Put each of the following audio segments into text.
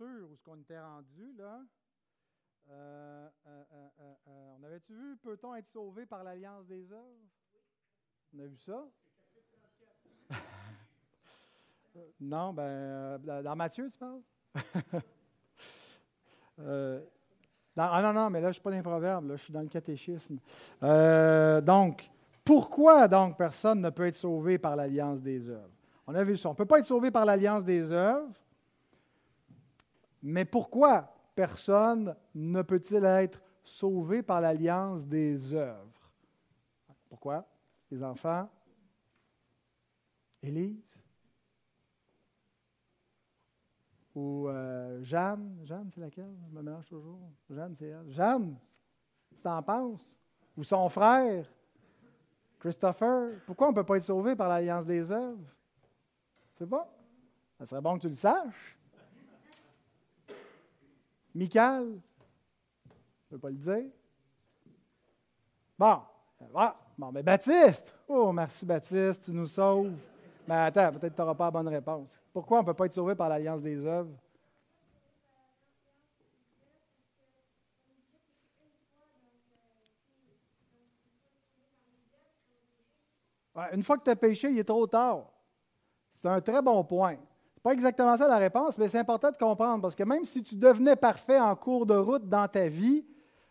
sûr où ce qu'on était rendu, là. Euh, euh, euh, on avait-tu vu, peut-on être sauvé par l'alliance des œuvres? On a vu ça? non, ben, dans Matthieu, tu parles? ah non, non, mais là, je ne suis pas dans les proverbes, là, je suis dans le catéchisme. donc, pourquoi donc personne ne peut être sauvé par l'alliance des œuvres? On a vu ça. On ne peut pas être sauvé par l'alliance des œuvres, mais pourquoi personne ne peut-il être sauvé par l'alliance des œuvres? Pourquoi? Les enfants? Élise? Ou euh, Jeanne? Jeanne, c'est laquelle? Je me mélange toujours. Jeanne, c'est elle. Jeanne, tu t'en penses? Ou son frère? Christopher? Pourquoi on ne peut pas être sauvé par l'alliance des œuvres? Tu sais pas? Ça serait bon que tu le saches. Michael? Je ne peux pas le dire. Bon. Ah, bon, mais Baptiste! Oh, merci Baptiste, tu nous sauves. Mais attends, peut-être tu n'auras pas la bonne réponse. Pourquoi on ne peut pas être sauvé par l'alliance des œuvres? une fois que tu as péché, il est trop tard. C'est un très bon point. Pas exactement ça la réponse, mais c'est important de comprendre parce que même si tu devenais parfait en cours de route dans ta vie,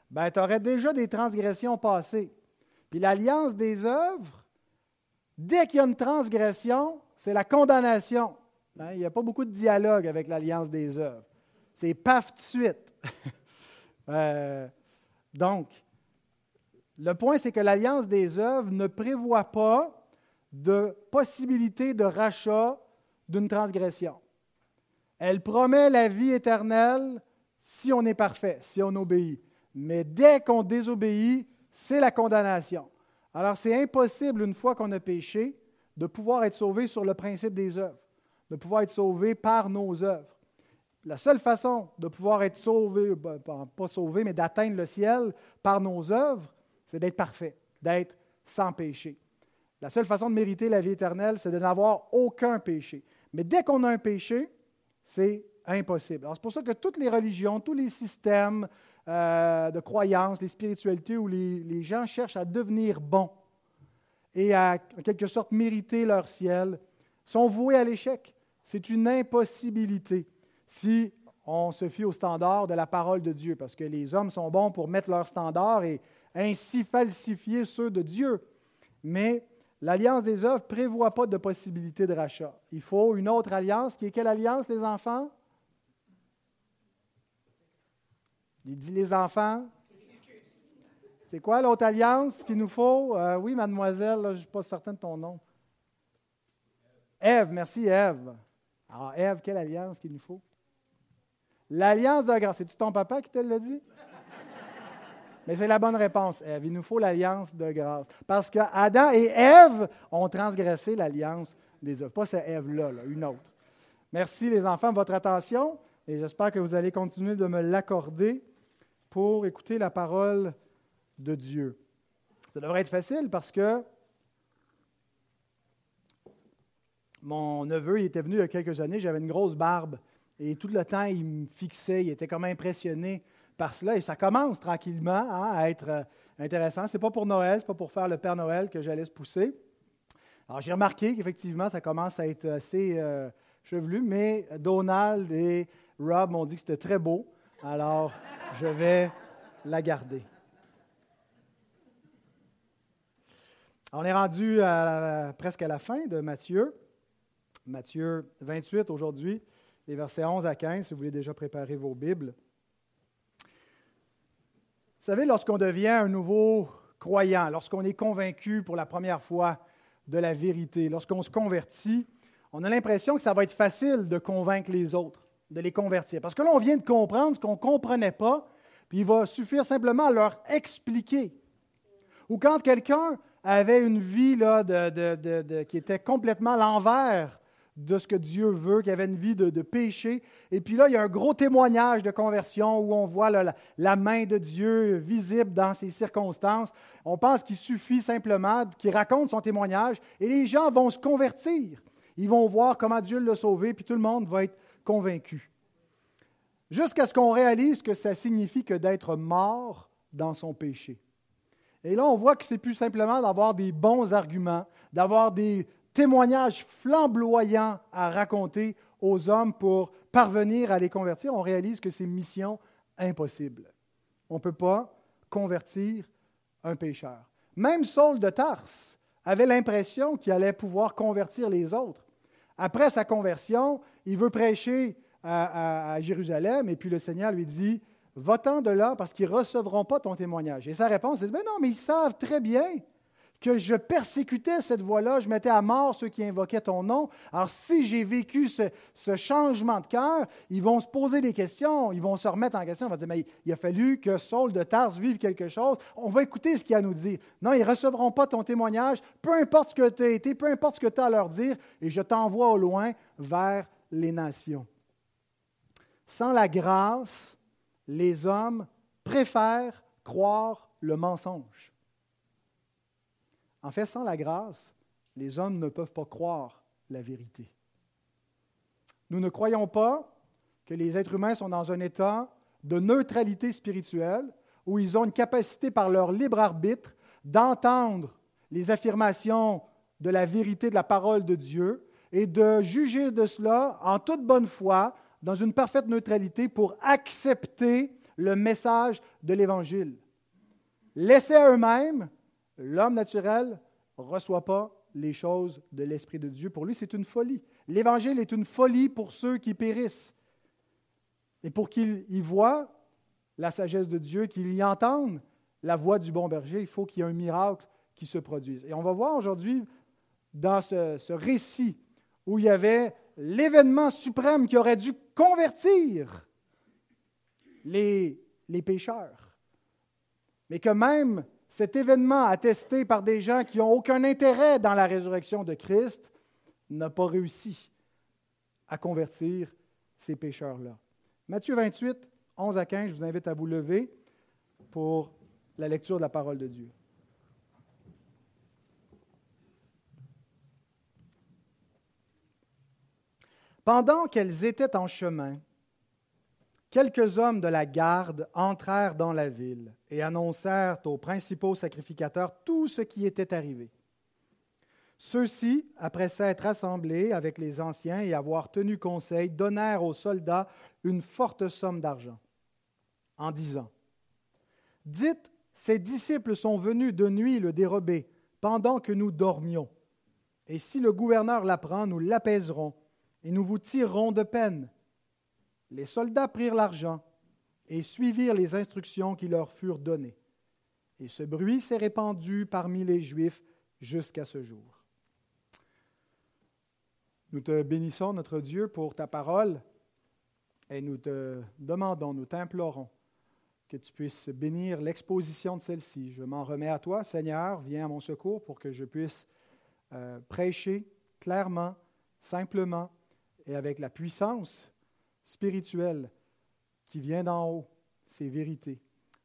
ben, tu aurais déjà des transgressions passées. Puis l'alliance des œuvres, dès qu'il y a une transgression, c'est la condamnation. Hein, il n'y a pas beaucoup de dialogue avec l'alliance des œuvres. C'est paf de suite. Euh, donc, le point, c'est que l'alliance des œuvres ne prévoit pas de possibilité de rachat d'une transgression. Elle promet la vie éternelle si on est parfait, si on obéit. Mais dès qu'on désobéit, c'est la condamnation. Alors c'est impossible, une fois qu'on a péché, de pouvoir être sauvé sur le principe des œuvres, de pouvoir être sauvé par nos œuvres. La seule façon de pouvoir être sauvé, ben, pas sauvé, mais d'atteindre le ciel par nos œuvres, c'est d'être parfait, d'être sans péché. La seule façon de mériter la vie éternelle, c'est de n'avoir aucun péché. Mais dès qu'on a un péché, c'est impossible. c'est pour ça que toutes les religions, tous les systèmes euh, de croyances, les spiritualités où les, gens cherchent à devenir bons et à, en quelque sorte, mériter leur ciel, sont voués à l'échec. C'est une impossibilité si on se fie au standard de la parole de Dieu, parce que les hommes sont bons pour mettre leur standard et ainsi falsifier ceux de Dieu. Mais L'alliance des œuvres ne prévoit pas de possibilité de rachat. Il faut une autre alliance, qui est quelle alliance, les enfants? Il dit les enfants. C'est quoi l'autre alliance qu'il nous faut? Euh, oui, mademoiselle, je ne suis pas certain de ton nom. Ève, merci Ève. Alors, Ève, quelle alliance qu'il nous faut? L'alliance de grâce. C'est-tu ton papa qui te l'a dit? Mais c'est la bonne réponse, Ève. Il nous faut l'alliance de grâce. Parce que Adam et Ève ont transgressé l'alliance des œuvres. Pas cette Ève-là, une autre. Merci les enfants de votre attention et j'espère que vous allez continuer de me l'accorder pour écouter la parole de Dieu. Ça devrait être facile parce que mon neveu il était venu il y a quelques années, j'avais une grosse barbe et tout le temps il me fixait, il était comme impressionné Et ça commence tranquillement hein, à être euh, intéressant. Ce n'est pas pour Noël, ce n'est pas pour faire le Père Noël que j'allais se pousser. Alors, j'ai remarqué qu'effectivement, ça commence à être assez euh, chevelu, mais Donald et Rob m'ont dit que c'était très beau. Alors, je vais la garder. On est rendu presque à la fin de Matthieu. Matthieu 28 aujourd'hui, les versets 11 à 15, si vous voulez déjà préparer vos Bibles. Savez, lorsqu'on devient un nouveau croyant, lorsqu'on est convaincu pour la première fois de la vérité, lorsqu'on se convertit, on a l'impression que ça va être facile de convaincre les autres, de les convertir. Parce que là, on vient de comprendre ce qu'on ne comprenait pas, puis il va suffire simplement à leur expliquer. Ou quand quelqu'un avait une vie là, qui était complètement à l'envers de ce que Dieu veut, qu'il y avait une vie de, péché. Et puis là, il y a un gros témoignage de conversion où on voit la, main de Dieu visible dans ces circonstances. On pense qu'il suffit simplement qu'il raconte son témoignage et les gens vont se convertir. Ils vont voir comment Dieu l'a sauvé, puis tout le monde va être convaincu. jusqu'à ce qu'on réalise que ça signifie que d'être mort dans son péché. Et là, on voit que c'est plus simplement d'avoir des bons arguments, d'avoir des témoignages flamboyants à raconter aux hommes pour parvenir à les convertir. On réalise que c'est mission impossible. On ne peut pas convertir un pécheur. Même Saul de Tarse avait l'impression qu'il allait pouvoir convertir les autres. Après sa conversion, il veut prêcher à, Jérusalem et puis le Seigneur lui dit, va-t'en de là parce qu'ils ne recevront pas ton témoignage. Et sa réponse est, mais non, mais ils savent très bien que je persécutais cette voie-là, je mettais à mort ceux qui invoquaient ton nom. Alors si j'ai vécu ce, changement de cœur, ils vont se poser des questions, ils vont se remettre en question, ils vont dire, mais il a fallu que Saul de Tarse vive quelque chose, on va écouter ce qu'il a à nous dire. Non, ils ne recevront pas ton témoignage, peu importe ce que tu as été, peu importe ce que tu as à leur dire, et je t'envoie au loin vers les nations. Sans la grâce, les hommes préfèrent croire le mensonge. En fait, sans la grâce, les hommes ne peuvent pas croire la vérité. Nous ne croyons pas que les êtres humains sont dans un état de neutralité spirituelle où ils ont une capacité par leur libre arbitre d'entendre les affirmations de la vérité de la parole de Dieu et de juger de cela en toute bonne foi, dans une parfaite neutralité, pour accepter le message de l'Évangile. Laissés à eux-mêmes, L'homme naturel ne reçoit pas les choses de l'Esprit de Dieu. Pour lui, c'est une folie. L'Évangile est une folie pour ceux qui périssent. Et pour qu'ils y voient la sagesse de Dieu, qu'ils y entendent la voix du bon berger, il faut qu'il y ait un miracle qui se produise. Et on va voir aujourd'hui, dans ce, récit, où il y avait l'événement suprême qui aurait dû convertir les, les pécheurs, mais que même cet événement attesté par des gens qui n'ont aucun intérêt dans la résurrection de Christ n'a pas réussi à convertir ces pécheurs-là. Matthieu 28, 11 à 15, je vous invite à vous lever pour la lecture de la parole de Dieu. Pendant qu'elles étaient en chemin, Quelques hommes de la garde entrèrent dans la ville et annoncèrent aux principaux sacrificateurs tout ce qui était arrivé. Ceux-ci, après s'être assemblés avec les anciens et avoir tenu conseil, donnèrent aux soldats une forte somme d'argent, en disant, Dites, ces disciples sont venus de nuit le dérober, pendant que nous dormions. Et si le gouverneur l'apprend, nous l'apaiserons, et nous vous tirerons de peine les soldats prirent l'argent et suivirent les instructions qui leur furent données. Et ce bruit s'est répandu parmi les Juifs jusqu'à ce jour. Nous te bénissons, notre Dieu, pour ta parole et nous te demandons, nous t'implorons que tu puisses bénir l'exposition de celle-ci. Je m'en remets à toi, Seigneur, viens à mon secours pour que je puisse euh, prêcher clairement, simplement et avec la puissance spirituel qui vient d'en haut, ces vérités.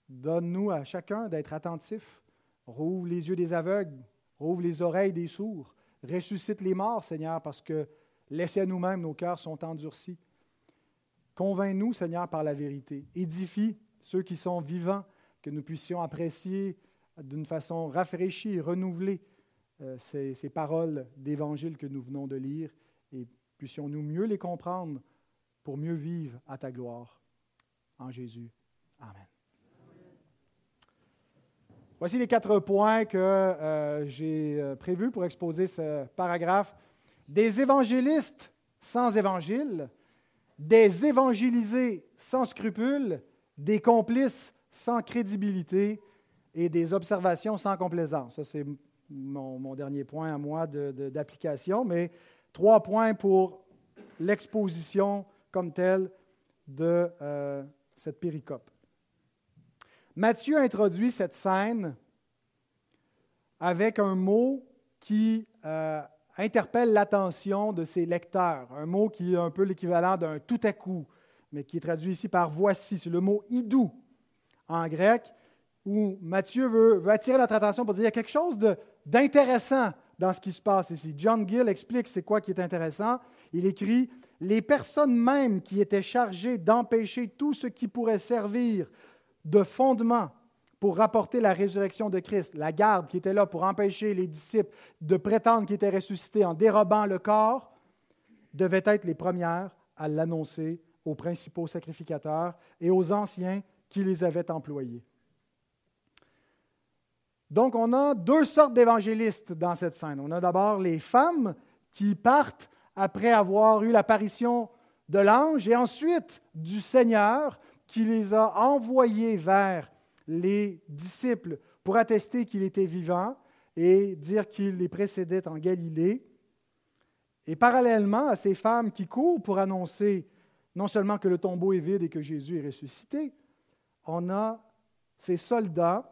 Donne-nous à chacun d'être attentif. Rouvre les yeux des aveugles, rouvre les oreilles des sourds, ressuscite les morts, Seigneur, parce que laissez à nous-mêmes, nos cœurs sont endurcis. Convainc-nous, Seigneur, par la vérité. Édifie ceux qui sont vivants, que nous puissions apprécier d'une façon rafraîchie et renouvelée euh, ces, ces paroles d'évangile que nous venons de lire et puissions-nous mieux les comprendre pour mieux vivre à ta gloire. En Jésus. Amen. Voici les quatre points que euh, j'ai euh, prévus pour exposer ce paragraphe. Des évangélistes sans évangile, des évangélisés sans scrupules, des complices sans crédibilité et des observations sans complaisance. Ça, c'est mon, dernier point à moi d'application, mais trois points pour l'exposition comme tel de euh, cette péricope. Matthieu introduit cette scène avec un mot qui euh, interpelle l'attention de ses lecteurs, un mot qui est un peu l'équivalent d'un tout à coup, mais qui est traduit ici par voici. C'est le mot idou en grec, où Matthieu veut, veut attirer notre attention pour dire qu'il y a quelque chose d'intéressant dans ce qui se passe ici. John Gill explique c'est quoi qui est intéressant. Il écrit les personnes mêmes qui étaient chargées d'empêcher tout ce qui pourrait servir de fondement pour rapporter la résurrection de Christ, la garde qui était là pour empêcher les disciples de prétendre qu'il était ressuscité en dérobant le corps, devaient être les premières à l'annoncer aux principaux sacrificateurs et aux anciens qui les avaient employés. Donc, on a deux sortes d'évangélistes dans cette scène. On a d'abord les femmes qui partent après avoir eu l'apparition de l'ange et ensuite du Seigneur qui les a envoyés vers les disciples pour attester qu'il était vivant et dire qu'il les précédait en Galilée. Et parallèlement à ces femmes qui courent pour annoncer non seulement que le tombeau est vide et que Jésus est ressuscité, on a ces soldats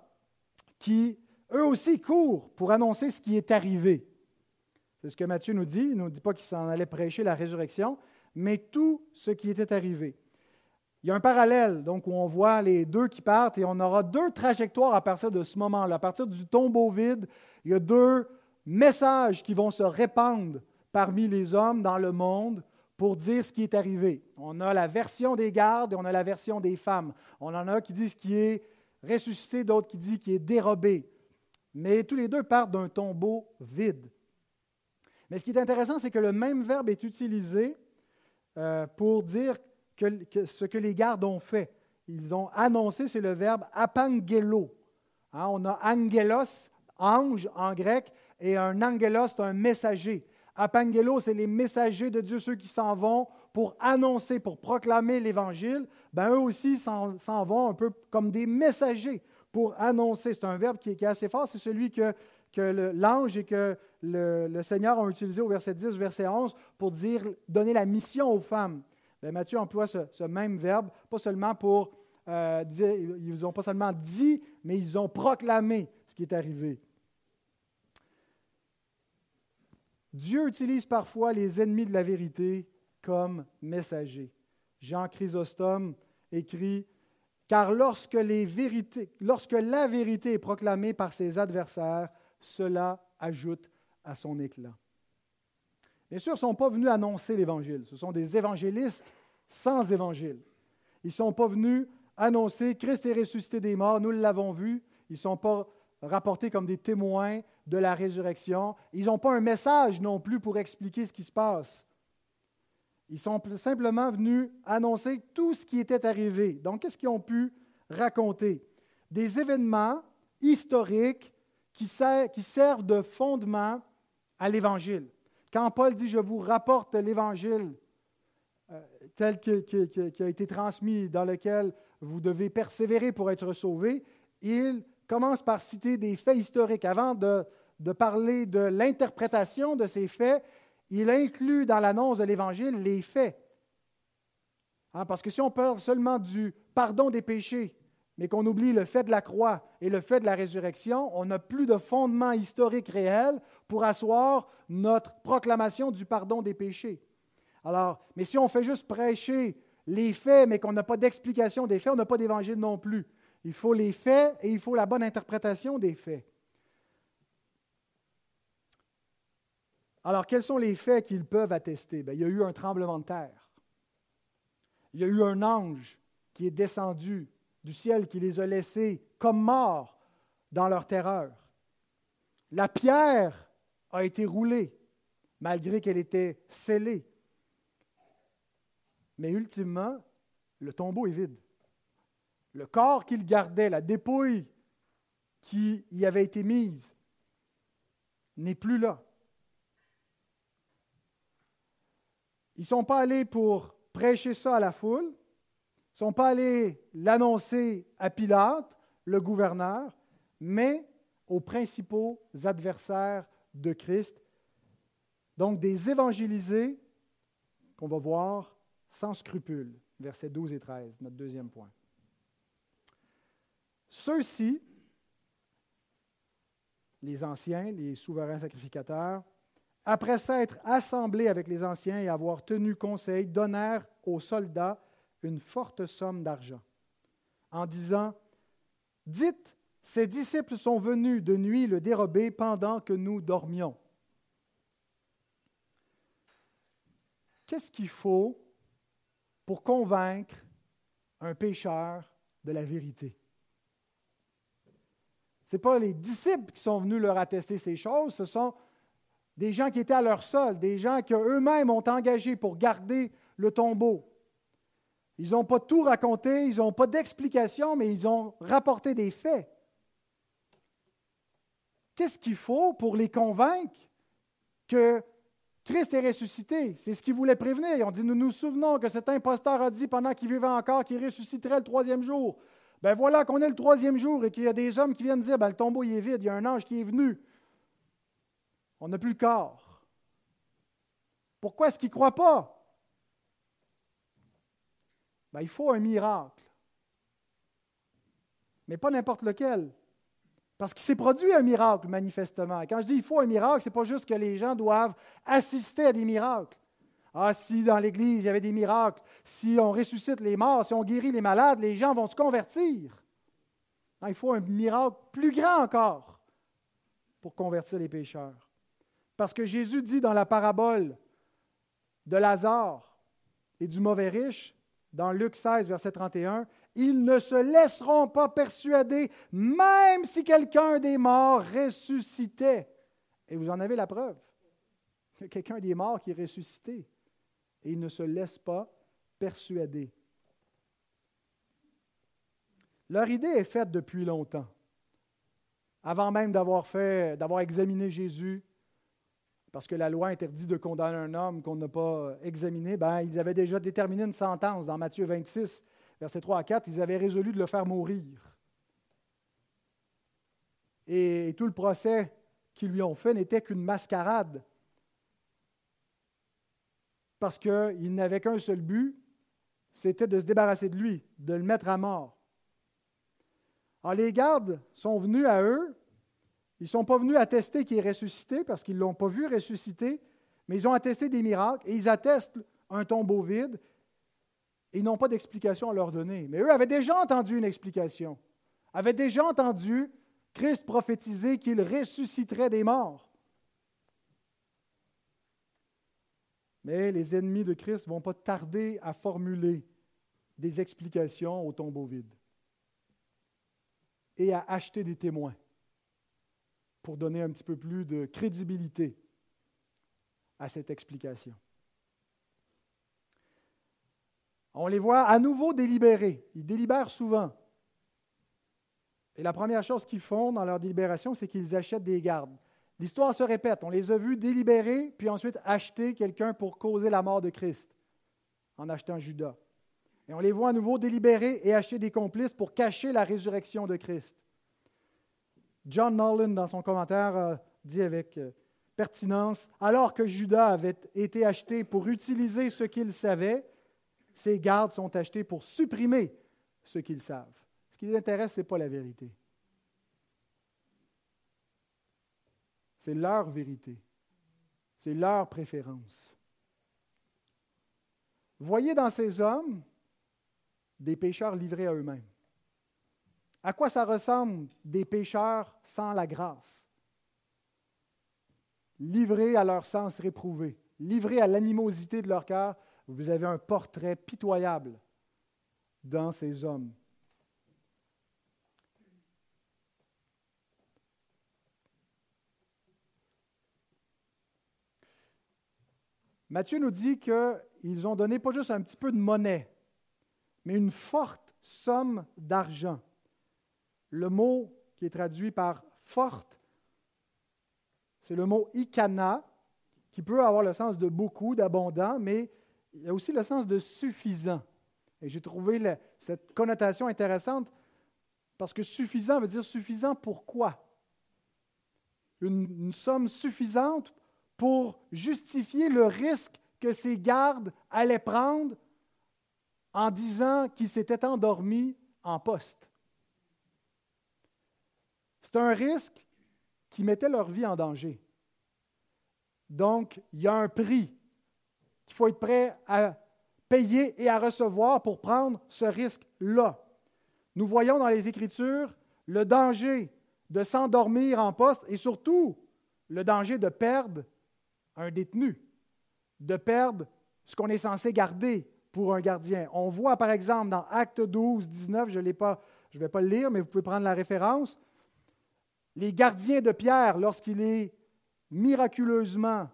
qui, eux aussi, courent pour annoncer ce qui est arrivé. C'est ce que Matthieu nous dit. Il ne nous dit pas qu'il s'en allait prêcher la résurrection, mais tout ce qui était arrivé. Il y a un parallèle, donc, où on voit les deux qui partent et on aura deux trajectoires à partir de ce moment-là. À partir du tombeau vide, il y a deux messages qui vont se répandre parmi les hommes dans le monde pour dire ce qui est arrivé. On a la version des gardes et on a la version des femmes. On en a qui disent qu'il est ressuscité, d'autres qui disent qu'il est dérobé. Mais tous les deux partent d'un tombeau vide. Mais ce qui est intéressant, c'est que le même verbe est utilisé euh, pour dire ce que les gardes ont fait. Ils ont annoncé, c'est le verbe apangelo. Hein, on a angelos, ange en grec, et un angelos, c'est un messager. Apangelo, c'est les messagers de Dieu, ceux qui s'en vont pour annoncer, pour proclamer l'Évangile. Ben, eux aussi s'en vont un peu comme des messagers pour annoncer. C'est un verbe qui est, assez fort, c'est celui que, que l'ange et que le, Seigneur ont utilisé au verset 10, verset 11 pour dire, donner la mission aux femmes. Ben, Matthieu emploie ce, même verbe, pas seulement pour euh, dire, ils n'ont pas seulement dit, mais ils ont proclamé ce qui est arrivé. Dieu utilise parfois les ennemis de la vérité comme messagers. Jean Chrysostome écrit Car lorsque, lorsque la vérité est proclamée par ses adversaires, cela ajoute à son éclat. Bien sûr, ils ne sont pas venus annoncer l'Évangile. Ce sont des évangélistes sans Évangile. Ils ne sont pas venus annoncer Christ est ressuscité des morts, nous l'avons vu. Ils ne sont pas rapportés comme des témoins de la résurrection. Ils n'ont pas un message non plus pour expliquer ce qui se passe. Ils sont simplement venus annoncer tout ce qui était arrivé. Donc, qu'est-ce qu'ils ont pu raconter? Des événements historiques qui, servent de fondement à l'Évangile. Quand Paul dit Je vous rapporte l'Évangile euh, tel qui a été transmis, dans lequel vous devez persévérer pour être sauvé, il commence par citer des faits historiques. Avant de, parler de l'interprétation de ces faits, il inclut dans l'annonce de l'Évangile les faits. Hein, parce que si on parle seulement du pardon des péchés, mais qu'on oublie le fait de la croix et le fait de la résurrection, on n'a plus de fondement historique réel pour asseoir notre proclamation du pardon des péchés. Alors, mais si on fait juste prêcher les faits, mais qu'on n'a pas d'explication des faits, on n'a pas d'évangile non plus. Il faut les faits et il faut la bonne interprétation des faits. Alors, quels sont les faits qu'ils peuvent attester? il y a eu un tremblement de terre. Il y a eu un ange qui est descendu du ciel, qui les a laissés comme morts dans leur terreur. La pierre a été roulée, malgré qu'elle était scellée. Mais ultimement, le tombeau est vide. Le corps qu'il gardait, la dépouille qui y avait été mise, n'est plus là. Ils ne sont pas allés pour prêcher ça à la foule, ne sont pas allés l'annoncer à Pilate, le gouverneur, mais aux principaux adversaires de Christ, donc des évangélisés qu'on va voir sans scrupule, versets 12 et 13, notre deuxième point. Ceux-ci, les anciens, les souverains sacrificateurs, après s'être assemblés avec les anciens et avoir tenu conseil, donnèrent aux soldats une forte somme d'argent, en disant, Dites, ces disciples sont venus de nuit le dérober pendant que nous dormions. qu'est-ce qu'il faut pour convaincre un pécheur de la vérité? Ce pas les disciples qui sont venus leur attester ces choses, ce sont des gens qui étaient à leur sol, des gens qui eux-mêmes ont engagé pour garder le tombeau. Ils n'ont pas tout raconté, ils n'ont pas d'explication, mais ils ont rapporté des faits. Qu'est-ce qu'il faut pour les convaincre que Christ est ressuscité? C'est ce qu'ils voulaient prévenir. Ils ont dit, nous nous souvenons que cet imposteur a dit pendant qu'il vivait encore qu'il ressusciterait le troisième jour. Ben voilà qu'on est le troisième jour et qu'il y a des hommes qui viennent dire, ben, le tombeau est vide, il y a un ange qui est venu. On n'a plus le corps. Pourquoi est-ce qu'ils ne croient pas? Ben, il faut un miracle. Mais pas n'importe lequel. Parce qu'il s'est produit un miracle, manifestement. Quand je dis il faut un miracle, ce n'est pas juste que les gens doivent assister à des miracles. Ah, si dans l'Église il y avait des miracles, si on ressuscite les morts, si on guérit les malades, les gens vont se convertir. il faut un miracle plus grand encore pour convertir les pécheurs. Parce que Jésus dit dans la parabole de Lazare et du mauvais riche, dans Luc 16, verset 31, ils ne se laisseront pas persuader, même si quelqu'un des morts ressuscitait. Et vous en avez la preuve. Quelqu'un des morts qui est ressuscité. Et ils ne se laissent pas persuader. Leur idée est faite depuis longtemps. Avant même d'avoir fait, d'avoir examiné Jésus, parce que la loi interdit de condamner un homme qu'on n'a pas examiné, ben, ils avaient déjà déterminé une sentence dans Matthieu 26, versets 3 à 4, ils avaient résolu de le faire mourir. Et tout le procès qu'ils lui ont fait n'était qu'une mascarade. Parce qu'il n'avait qu'un seul but, c'était de se débarrasser de lui, de le mettre à mort. Alors les gardes sont venus à eux. Ils ne sont pas venus attester qu'il est ressuscité parce qu'ils ne l'ont pas vu ressusciter, mais ils ont attesté des miracles et ils attestent un tombeau vide ils n'ont pas d'explication à leur donner. Mais eux avaient déjà entendu une explication, avaient déjà entendu Christ prophétiser qu'il ressusciterait des morts. Mais les ennemis de Christ ne vont pas tarder à formuler des explications au tombeau vide et à acheter des témoins pour donner un petit peu plus de crédibilité à cette explication. On les voit à nouveau délibérer. Ils délibèrent souvent. Et la première chose qu'ils font dans leur délibération, c'est qu'ils achètent des gardes. L'histoire se répète. On les a vus délibérer, puis ensuite acheter quelqu'un pour causer la mort de Christ, en achetant Judas. Et on les voit à nouveau délibérer et acheter des complices pour cacher la résurrection de Christ. John Nolan, dans son commentaire, dit avec euh, pertinence, alors que Judas avait été acheté pour utiliser ce qu'il savait, ces gardes sont achetés pour supprimer ce qu'ils savent. Ce qui les intéresse, ce n'est pas la vérité. C'est leur vérité. C'est leur préférence. Voyez dans ces hommes des pécheurs livrés à eux-mêmes. À quoi ça ressemble des pécheurs sans la grâce? Livrés à leur sens réprouvé, livrés à l'animosité de leur cœur, vous avez un portrait pitoyable dans ces hommes. Matthieu nous dit qu'ils ont donné pas juste un petit peu de monnaie, mais une forte somme d'argent. Le mot qui est traduit par forte, c'est le mot ikana, qui peut avoir le sens de beaucoup, d'abondant, mais il y a aussi le sens de suffisant. Et j'ai trouvé cette connotation intéressante parce que suffisant veut dire suffisant pour quoi? Une, une somme suffisante pour justifier le risque que ces gardes allaient prendre en disant qu'ils s'étaient endormis en poste. C'est un risque qui mettait leur vie en danger. Donc, il y a un prix qu'il faut être prêt à payer et à recevoir pour prendre ce risque-là. Nous voyons dans les Écritures le danger de s'endormir en poste et surtout le danger de perdre un détenu, de perdre ce qu'on est censé garder pour un gardien. On voit par exemple dans Acte 12, 19, je ne vais pas le lire, mais vous pouvez prendre la référence, les gardiens de Pierre, lorsqu'il est miraculeusement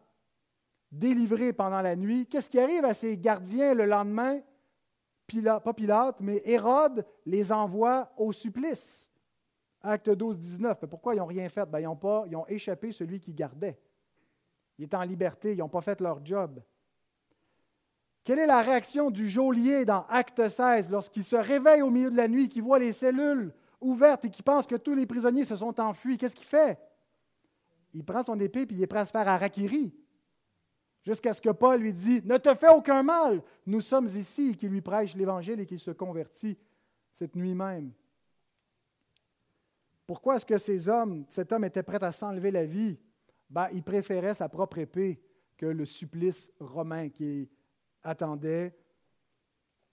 délivré pendant la nuit, qu'est-ce qui arrive à ces gardiens le lendemain? Pas Pilate, mais Hérode les envoie au supplice. Acte 12, 19. Mais pourquoi ils n'ont rien fait? Ben, ils, ont pas, ils ont échappé celui qui gardait. Il est en liberté, ils n'ont pas fait leur job. Quelle est la réaction du geôlier dans Acte 16 lorsqu'il se réveille au milieu de la nuit, qu'il voit les cellules ouvertes et qu'il pense que tous les prisonniers se sont enfuis? Qu'est-ce qu'il fait? Il prend son épée et il est prêt à se faire harakiri. Jusqu'à ce que Paul lui dit Ne te fais aucun mal. Nous sommes ici, qui lui prêche l'Évangile et qui se convertit cette nuit même. Pourquoi est-ce que ces hommes, cet homme était prêt à s'enlever la vie? Ben, il préférait sa propre épée que le supplice romain qui attendait,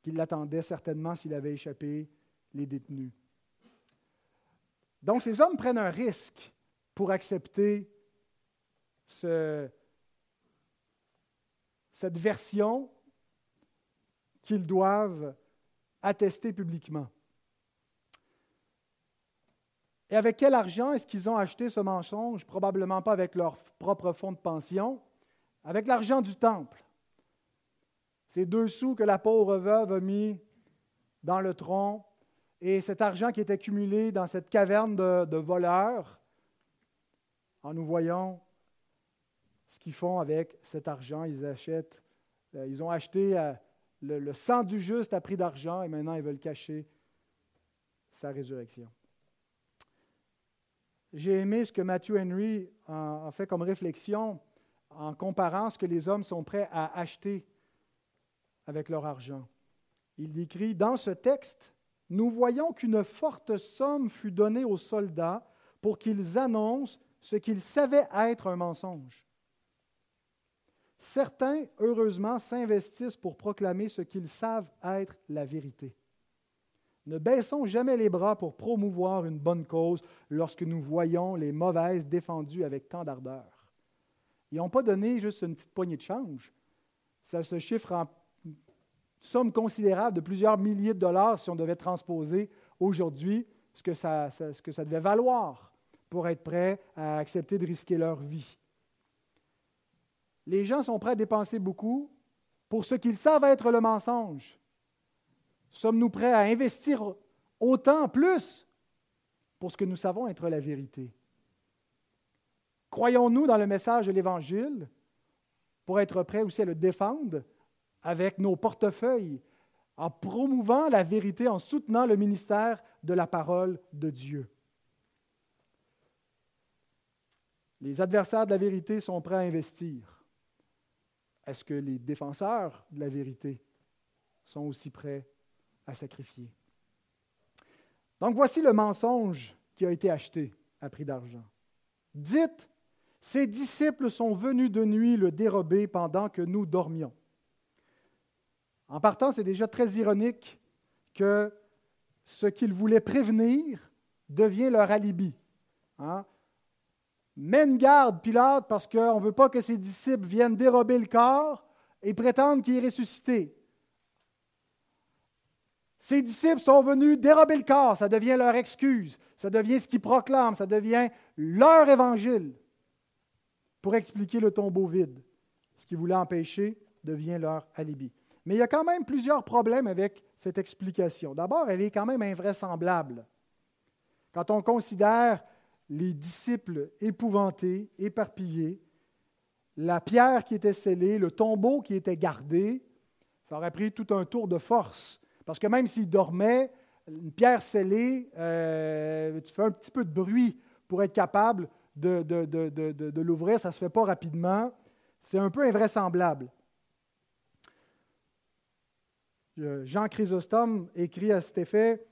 qui l'attendait certainement s'il avait échappé les détenus. Donc ces hommes prennent un risque pour accepter ce, cette version qu'ils doivent attester publiquement. Et avec quel argent est-ce qu'ils ont acheté ce mensonge? Probablement pas avec leur propre fonds de pension, avec l'argent du temple. Ces deux sous que la pauvre veuve a mis dans le tronc et cet argent qui est accumulé dans cette caverne de, voleurs, en nous voyant ce qu'ils font avec cet argent. Ils achètent, euh, ils ont acheté euh, le, sang du juste à prix d'argent et maintenant ils veulent cacher sa résurrection. J'ai aimé ce que Matthew Henry a fait comme réflexion en comparant ce que les hommes sont prêts à acheter avec leur argent. Il décrit, dans ce texte, nous voyons qu'une forte somme fut donnée aux soldats pour qu'ils annoncent ce qu'ils savaient être un mensonge. Certains, heureusement, s'investissent pour proclamer ce qu'ils savent être la vérité. Ne baissons jamais les bras pour promouvoir une bonne cause lorsque nous voyons les mauvaises défendues avec tant d'ardeur. Ils n'ont pas donné juste une petite poignée de change. Ça se chiffre en somme considérable de plusieurs milliers de dollars si on devait transposer aujourd'hui ce que ça, ce que ça devait valoir pour être prêt à accepter de risquer leur vie les gens sont prêts à dépenser beaucoup pour ce qu'ils savent être le mensonge. Sommes-nous prêts à investir autant plus pour ce que nous savons être la vérité? Croyons-nous dans le message de l'Évangile pour être prêts aussi à le défendre? Avec nos portefeuilles, en promouvant la vérité, en soutenant le ministère de la parole de Dieu? Les adversaires de la vérité sont prêts à investir. Est-ce que les défenseurs de la vérité sont aussi prêts à sacrifier? Donc voici le mensonge qui a été acheté à prix d'argent. Dites, ses disciples sont venus de nuit le dérober pendant que nous dormions. En partant, c'est déjà très ironique que ce qu'ils voulaient prévenir devient leur alibi. Hein? Mène garde, Pilate, parce qu'on ne veut pas que ses disciples viennent dérober le corps et prétendent qu'il est ressuscité. Ses disciples sont venus dérober le corps, ça devient leur excuse, ça devient ce qu'ils proclament, ça devient leur évangile pour expliquer le tombeau vide. Ce qu'ils voulaient empêcher devient leur alibi. Mais il y a quand même plusieurs problèmes avec cette explication. D'abord, elle est quand même invraisemblable. Quand on considère les disciples épouvantés, éparpillés, la pierre qui était scellée, le tombeau qui était gardé, ça aurait pris tout un tour de force. Parce que même s'ils dormaient, une pierre scellée, euh, tu fais un petit peu de bruit pour être capable de, de l'ouvrir, ça ne se fait pas rapidement. C'est un peu invraisemblable. Euh, Jean Chrysostome écrit à cet effet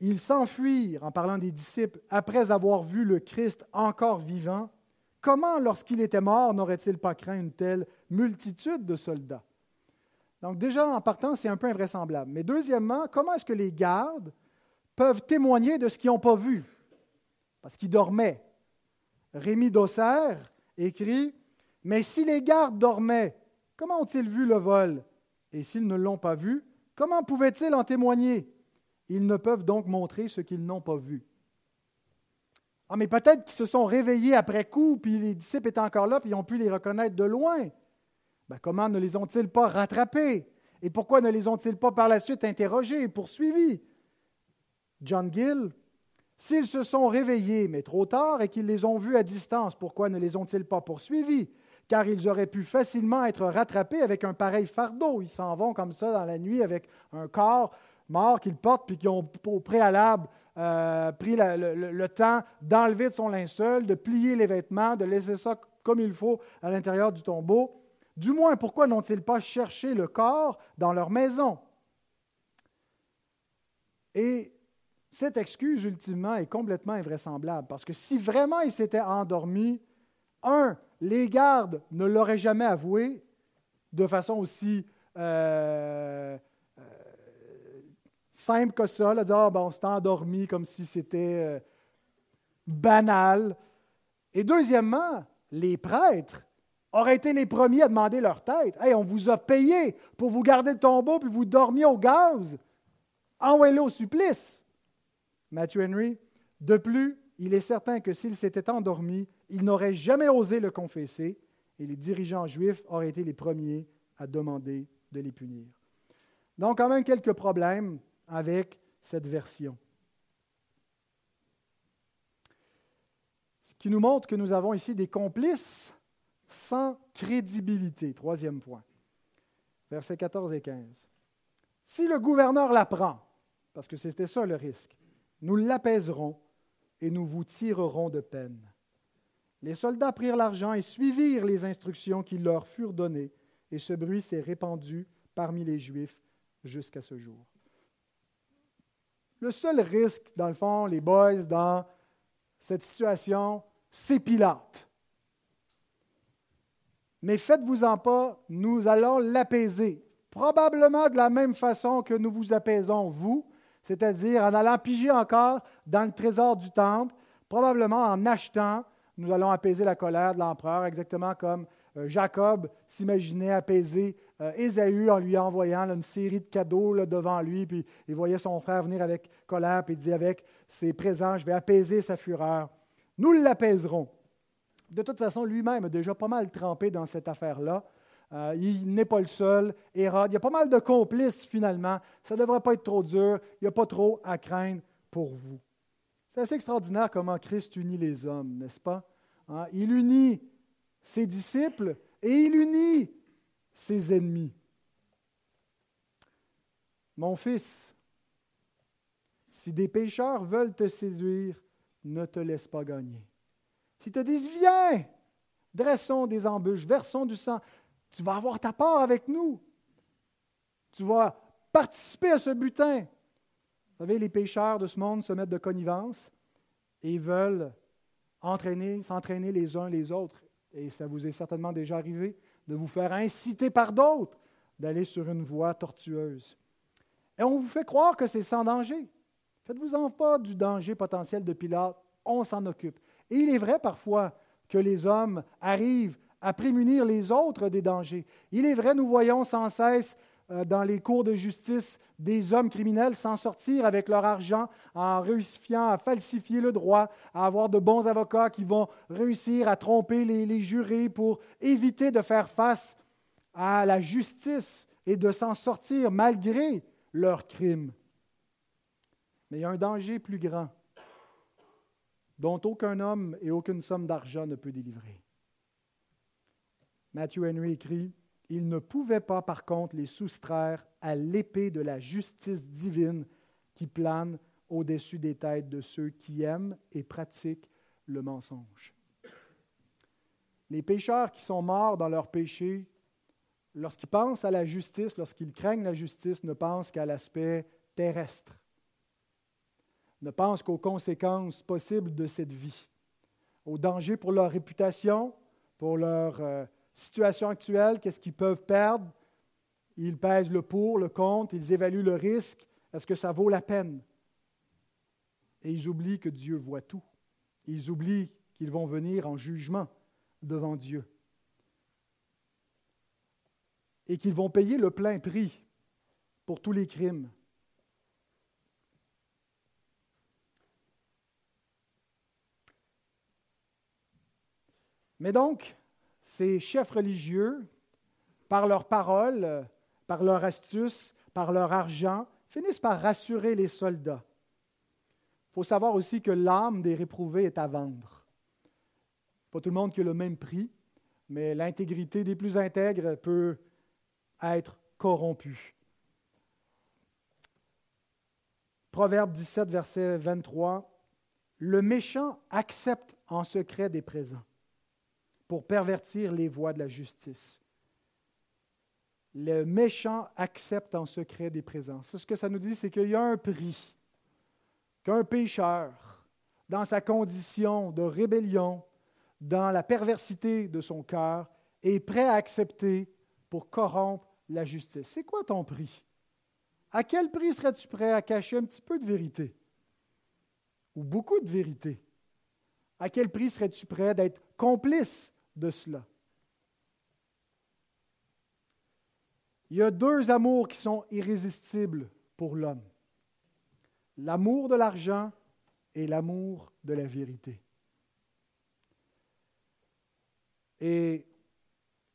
ils s'enfuirent, en parlant des disciples, après avoir vu le Christ encore vivant. Comment, lorsqu'il était mort, n'aurait-il pas craint une telle multitude de soldats? Donc déjà, en partant, c'est un peu invraisemblable. Mais deuxièmement, comment est-ce que les gardes peuvent témoigner de ce qu'ils n'ont pas vu? Parce qu'ils dormaient. Rémi Dosser écrit, Mais si les gardes dormaient, Comment ont-ils vu le vol? Et s'ils ne l'ont pas vu, comment pouvaient-ils en témoigner? Ils ne peuvent donc montrer ce qu'ils n'ont pas vu. Ah, mais peut-être qu'ils se sont réveillés après coup, puis les disciples étaient encore là, puis ils ont pu les reconnaître de loin. Ben, comment ne les ont-ils pas rattrapés? Et pourquoi ne les ont-ils pas par la suite interrogés et poursuivis? John Gill, s'ils se sont réveillés, mais trop tard, et qu'ils les ont vus à distance, pourquoi ne les ont-ils pas poursuivis? Car ils auraient pu facilement être rattrapés avec un pareil fardeau. Ils s'en vont comme ça dans la nuit avec un corps mort qu'ils portent, puis qui ont au préalable euh, pris le, temps d'enlever de son linceul, de plier les vêtements, de laisser ça comme il faut à l'intérieur du tombeau. Du moins, pourquoi n'ont-ils pas cherché le corps dans leur maison? Et cette excuse, ultimement, est complètement invraisemblable, parce que si vraiment ils s'étaient endormis, un, les gardes ne l'auraient jamais avoué de façon aussi euh, simple que ça, là, dire ah, on s'est endormi comme si c'était euh, banal. Et deuxièmement, les prêtres auraient été les premiers à demander leur tête. Hey, on vous a payé pour vous garder le tombeau puis vous dormiez au gaz. Envoyez-le au supplice. Matthew Henry. De plus, il est certain que s'il s'était endormi, il n'aurait jamais osé le confesser et les dirigeants juifs auraient été les premiers à demander de les punir. Donc, quand même quelques problèmes avec cette version. Ce qui nous montre que nous avons ici des complices sans crédibilité. Troisième point. Versets 14 et 15. Si le gouverneur l'apprend, parce que c'était ça le risque, nous l'apaiserons et nous vous tirerons de peine. Les soldats prirent l'argent et suivirent les instructions qui leur furent données, et ce bruit s'est répandu parmi les Juifs jusqu'à ce jour. Le seul risque, dans le fond, les boys, dans cette situation, c'est Pilate. Mais faites-vous-en pas, nous allons l'apaiser. Probablement de la même façon que nous vous apaisons, vous, c'est-à-dire en allant piger encore dans le trésor du temple, probablement en achetant, nous allons apaiser la colère de l'empereur, exactement comme euh, Jacob s'imaginait apaiser euh, Ésaü en lui envoyant une série de cadeaux devant lui, puis il voyait son frère venir avec colère, puis il dit avec ses présents, je vais apaiser sa fureur. Nous l'apaiserons. De toute façon, lui-même a déjà pas mal trempé dans cette affaire-là. Euh, il n'est pas le seul. Hérode, il y a pas mal de complices finalement. Ça ne devrait pas être trop dur. Il n'y a pas trop à craindre pour vous. C'est assez extraordinaire comment Christ unit les hommes, n'est-ce pas? Hein? Il unit ses disciples et il unit ses ennemis. Mon fils, si des pécheurs veulent te séduire, ne te laisse pas gagner. Si te disent, viens, dressons des embûches, versons du sang, tu vas avoir ta part avec nous. Tu vas participer à ce butin. Vous savez, les pécheurs de ce monde se mettent de connivence et veulent entraîner, s'entraîner les uns les autres. Et ça vous est certainement déjà arrivé de vous faire inciter par d'autres d'aller sur une voie tortueuse. Et on vous fait croire que c'est sans danger. Faites-vous-en pas du danger potentiel de Pilate, on s'en occupe. Et il est vrai parfois que les hommes arrivent à prémunir les autres des dangers. Il est vrai, nous voyons sans cesse euh, dans les cours de justice des hommes criminels s'en sortir avec leur argent en réussissant à falsifier le droit, à avoir de bons avocats qui vont réussir à tromper les, les jurés pour éviter de faire face à la justice et de s'en sortir malgré leurs crimes. Mais il y a un danger plus grand dont aucun homme et aucune somme d'argent ne peut délivrer. Matthew Henry écrit il ne pouvait pas, par contre, les soustraire à l'épée de la justice divine qui plane au-dessus des têtes de ceux qui aiment et pratiquent le mensonge. Les pécheurs qui sont morts dans leur péché, lorsqu'ils pensent à la justice, lorsqu'ils craignent la justice, ne pensent qu'à l'aspect terrestre, ne pensent qu'aux conséquences possibles de cette vie, aux dangers pour leur réputation, pour leur euh, situation actuelle, qu'est-ce qu'ils peuvent perdre? Ils pèsent le pour, le contre, ils évaluent le risque. Est-ce que ça vaut la peine? Et ils oublient que Dieu voit tout. Ils oublient qu'ils vont venir en jugement devant Dieu. et qu'ils vont payer le plein prix pour tous les crimes. Mais donc, ces chefs religieux, par leurs paroles, par leur astuce, par leur argent, finissent par rassurer les soldats. Il faut savoir aussi que l'âme des réprouvés est à vendre. Pas tout le monde qui a le même prix, mais l'intégrité des plus intègres peut être corrompue. Proverbe 17, verset 23. Le méchant accepte en secret des présents pour pervertir les voies de la justice. Le méchant accepte en secret des présents. Ce que ça nous dit, c'est qu'il y a un prix qu'un pécheur, dans sa condition de rébellion, dans la perversité de son cœur, est prêt à accepter pour corrompre la justice. C'est quoi ton prix? À quel prix serais-tu prêt à cacher un petit peu de vérité? Ou beaucoup de vérité? À quel prix serais-tu prêt d'être complice de cela? Il y a deux amours qui sont irrésistibles pour l'homme. L'amour de l'argent et l'amour de la vérité. Et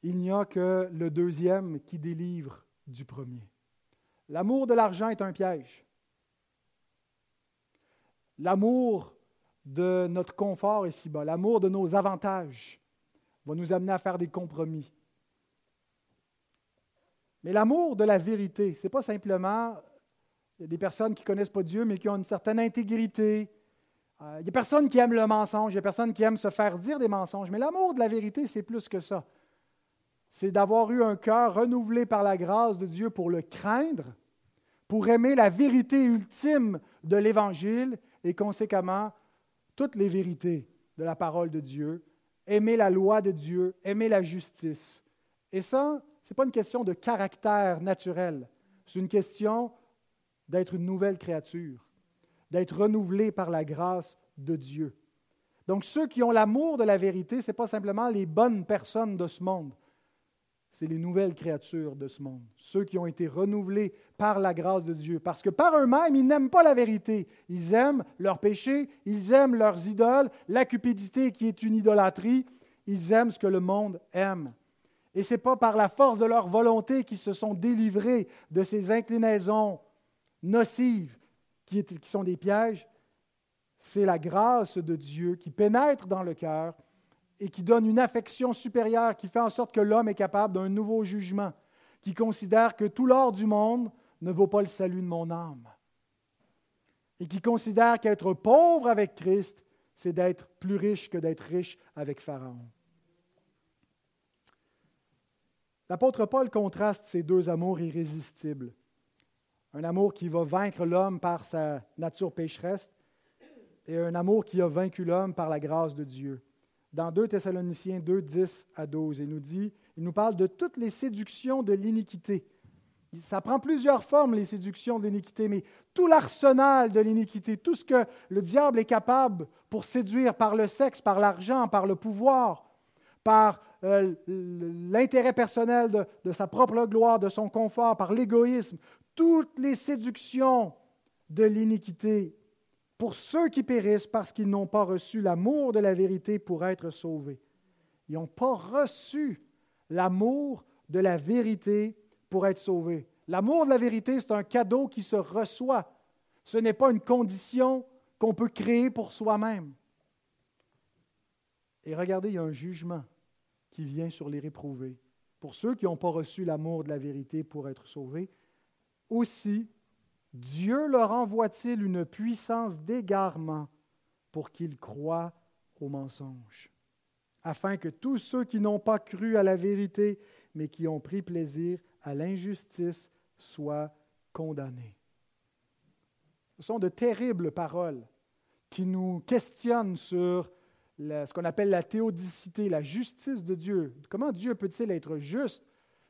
il n'y a que le deuxième qui délivre du premier. L'amour de l'argent est un piège. L'amour de notre confort ici-bas, l'amour de nos avantages va nous amener à faire des compromis. Mais l'amour de la vérité, ce n'est pas simplement des personnes qui ne connaissent pas Dieu, mais qui ont une certaine intégrité. Euh, il y a des personnes qui aiment le mensonge, il y a des personnes qui aiment se faire dire des mensonges. Mais l'amour de la vérité, c'est plus que ça c'est d'avoir eu un cœur renouvelé par la grâce de Dieu pour le craindre, pour aimer la vérité ultime de l'Évangile et conséquemment toutes les vérités de la parole de Dieu, aimer la loi de Dieu, aimer la justice. Et ça, ce n'est pas une question de caractère naturel, c'est une question d'être une nouvelle créature, d'être renouvelé par la grâce de Dieu. Donc ceux qui ont l'amour de la vérité, ce n'est pas simplement les bonnes personnes de ce monde c'est les nouvelles créatures de ce monde, ceux qui ont été renouvelés par la grâce de Dieu. Parce que par eux-mêmes, ils n'aiment pas la vérité. Ils aiment leur péché, ils aiment leurs idoles, la cupidité qui est une idolâtrie. Ils aiment ce que le monde aime. Et ce n'est pas par la force de leur volonté qu'ils se sont délivrés de ces inclinaisons nocives qui sont des pièges. C'est la grâce de Dieu qui pénètre dans le cœur et qui donne une affection supérieure qui fait en sorte que l'homme est capable d'un nouveau jugement, qui considère que tout l'or du monde ne vaut pas le salut de mon âme, et qui considère qu'être pauvre avec Christ, c'est d'être plus riche que d'être riche avec Pharaon. L'apôtre Paul contraste ces deux amours irrésistibles. Un amour qui va vaincre l'homme par sa nature pécheresse et un amour qui a vaincu l'homme par la grâce de Dieu dans 2 Thessaloniciens 2, 10 à 12. Il nous dit, il nous parle de toutes les séductions de l'iniquité. Ça prend plusieurs formes, les séductions de l'iniquité, mais tout l'arsenal de l'iniquité, tout ce que le diable est capable pour séduire par le sexe, par l'argent, par le pouvoir, par euh, l'intérêt personnel de, de sa propre gloire, de son confort, par l'égoïsme, toutes les séductions de l'iniquité pour ceux qui périssent parce qu'ils n'ont pas reçu l'amour de la vérité pour être sauvés. Ils n'ont pas reçu l'amour de la vérité pour être sauvés. L'amour de la vérité, c'est un cadeau qui se reçoit. Ce n'est pas une condition qu'on peut créer pour soi-même. Et regardez, il y a un jugement qui vient sur les réprouvés. Pour ceux qui n'ont pas reçu l'amour de la vérité pour être sauvés, aussi Dieu leur envoie-t-il une puissance d'égarement pour qu'ils croient au mensonge, afin que tous ceux qui n'ont pas cru à la vérité, mais qui ont pris plaisir à l'injustice, soient condamnés? Ce sont de terribles paroles qui nous questionnent sur ce qu'on appelle la théodicité, la justice de Dieu. Comment Dieu peut-il être juste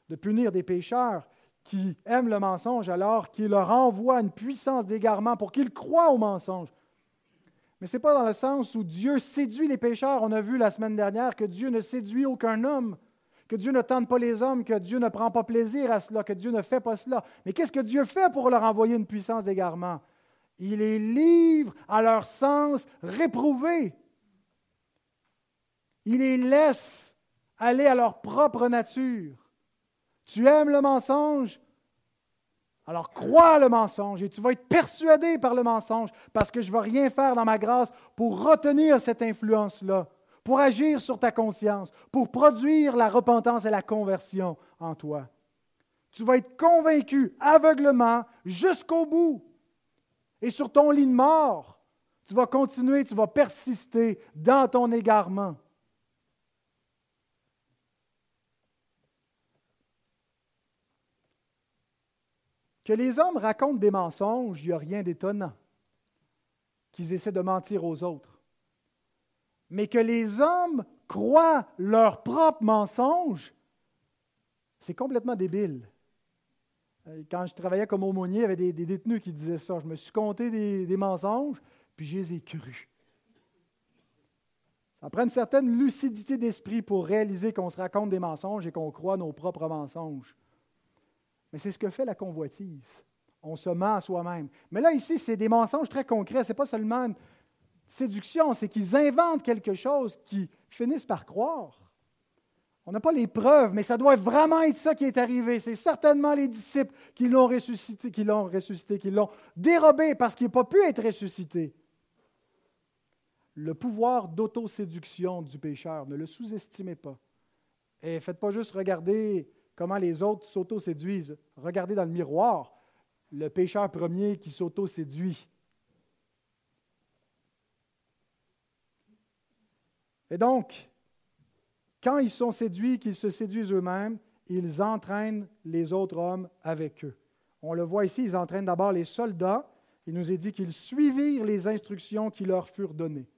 de punir des pécheurs qui aiment le mensonge alors qu'il leur envoie une puissance d'égarement pour qu'ils croient au mensonge. Mais ce n'est pas dans le sens où Dieu séduit les pécheurs. On a vu la semaine dernière que Dieu ne séduit aucun homme, que Dieu ne tente pas les hommes, que Dieu ne prend pas plaisir à cela, que Dieu ne fait pas cela. Mais qu'est-ce que Dieu fait pour leur envoyer une puissance d'égarement? Il les livre à leur sens réprouvé. Il les laisse aller à leur propre nature. Tu aimes le mensonge? Alors crois le mensonge et tu vas être persuadé par le mensonge parce que je ne vais rien faire dans ma grâce pour retenir cette influence-là, pour agir sur ta conscience, pour produire la repentance et la conversion en toi. Tu vas être convaincu aveuglement jusqu'au bout. Et sur ton lit de mort, tu vas continuer, tu vas persister dans ton égarement. Que les hommes racontent des mensonges, il n'y a rien d'étonnant qu'ils essaient de mentir aux autres. Mais que les hommes croient leurs propres mensonges, c'est complètement débile. Euh, quand je travaillais comme aumônier, il y avait des, détenus qui disaient ça. Je me suis compté des, mensonges, puis je les ai crus. Ça prend une certaine lucidité d'esprit pour réaliser qu'on se raconte des mensonges et qu'on croit nos propres mensonges. Mais c'est ce que fait la convoitise. On se ment à soi-même. Mais là, ici, c'est des mensonges très concrets. Ce n'est pas seulement une séduction, c'est qu'ils inventent quelque chose qu'ils finissent par croire. On n'a pas les preuves, mais ça doit vraiment être ça qui est arrivé. C'est certainement les disciples qui l'ont ressuscité, qui l'ont ressuscité, qui l'ont dérobé parce qu'il n'a pas pu être ressuscité. Le pouvoir d'autoséduction du pécheur, ne le sous-estimez pas. Et faites pas juste regarder comment les autres s'auto-séduisent. Regardez dans le miroir le pécheur premier qui s'auto-séduit. Et donc, quand ils sont séduits, qu'ils se séduisent eux-mêmes, ils entraînent les autres hommes avec eux. On le voit ici, ils entraînent d'abord les soldats. Il nous est dit qu'ils suivirent les instructions qui leur furent données.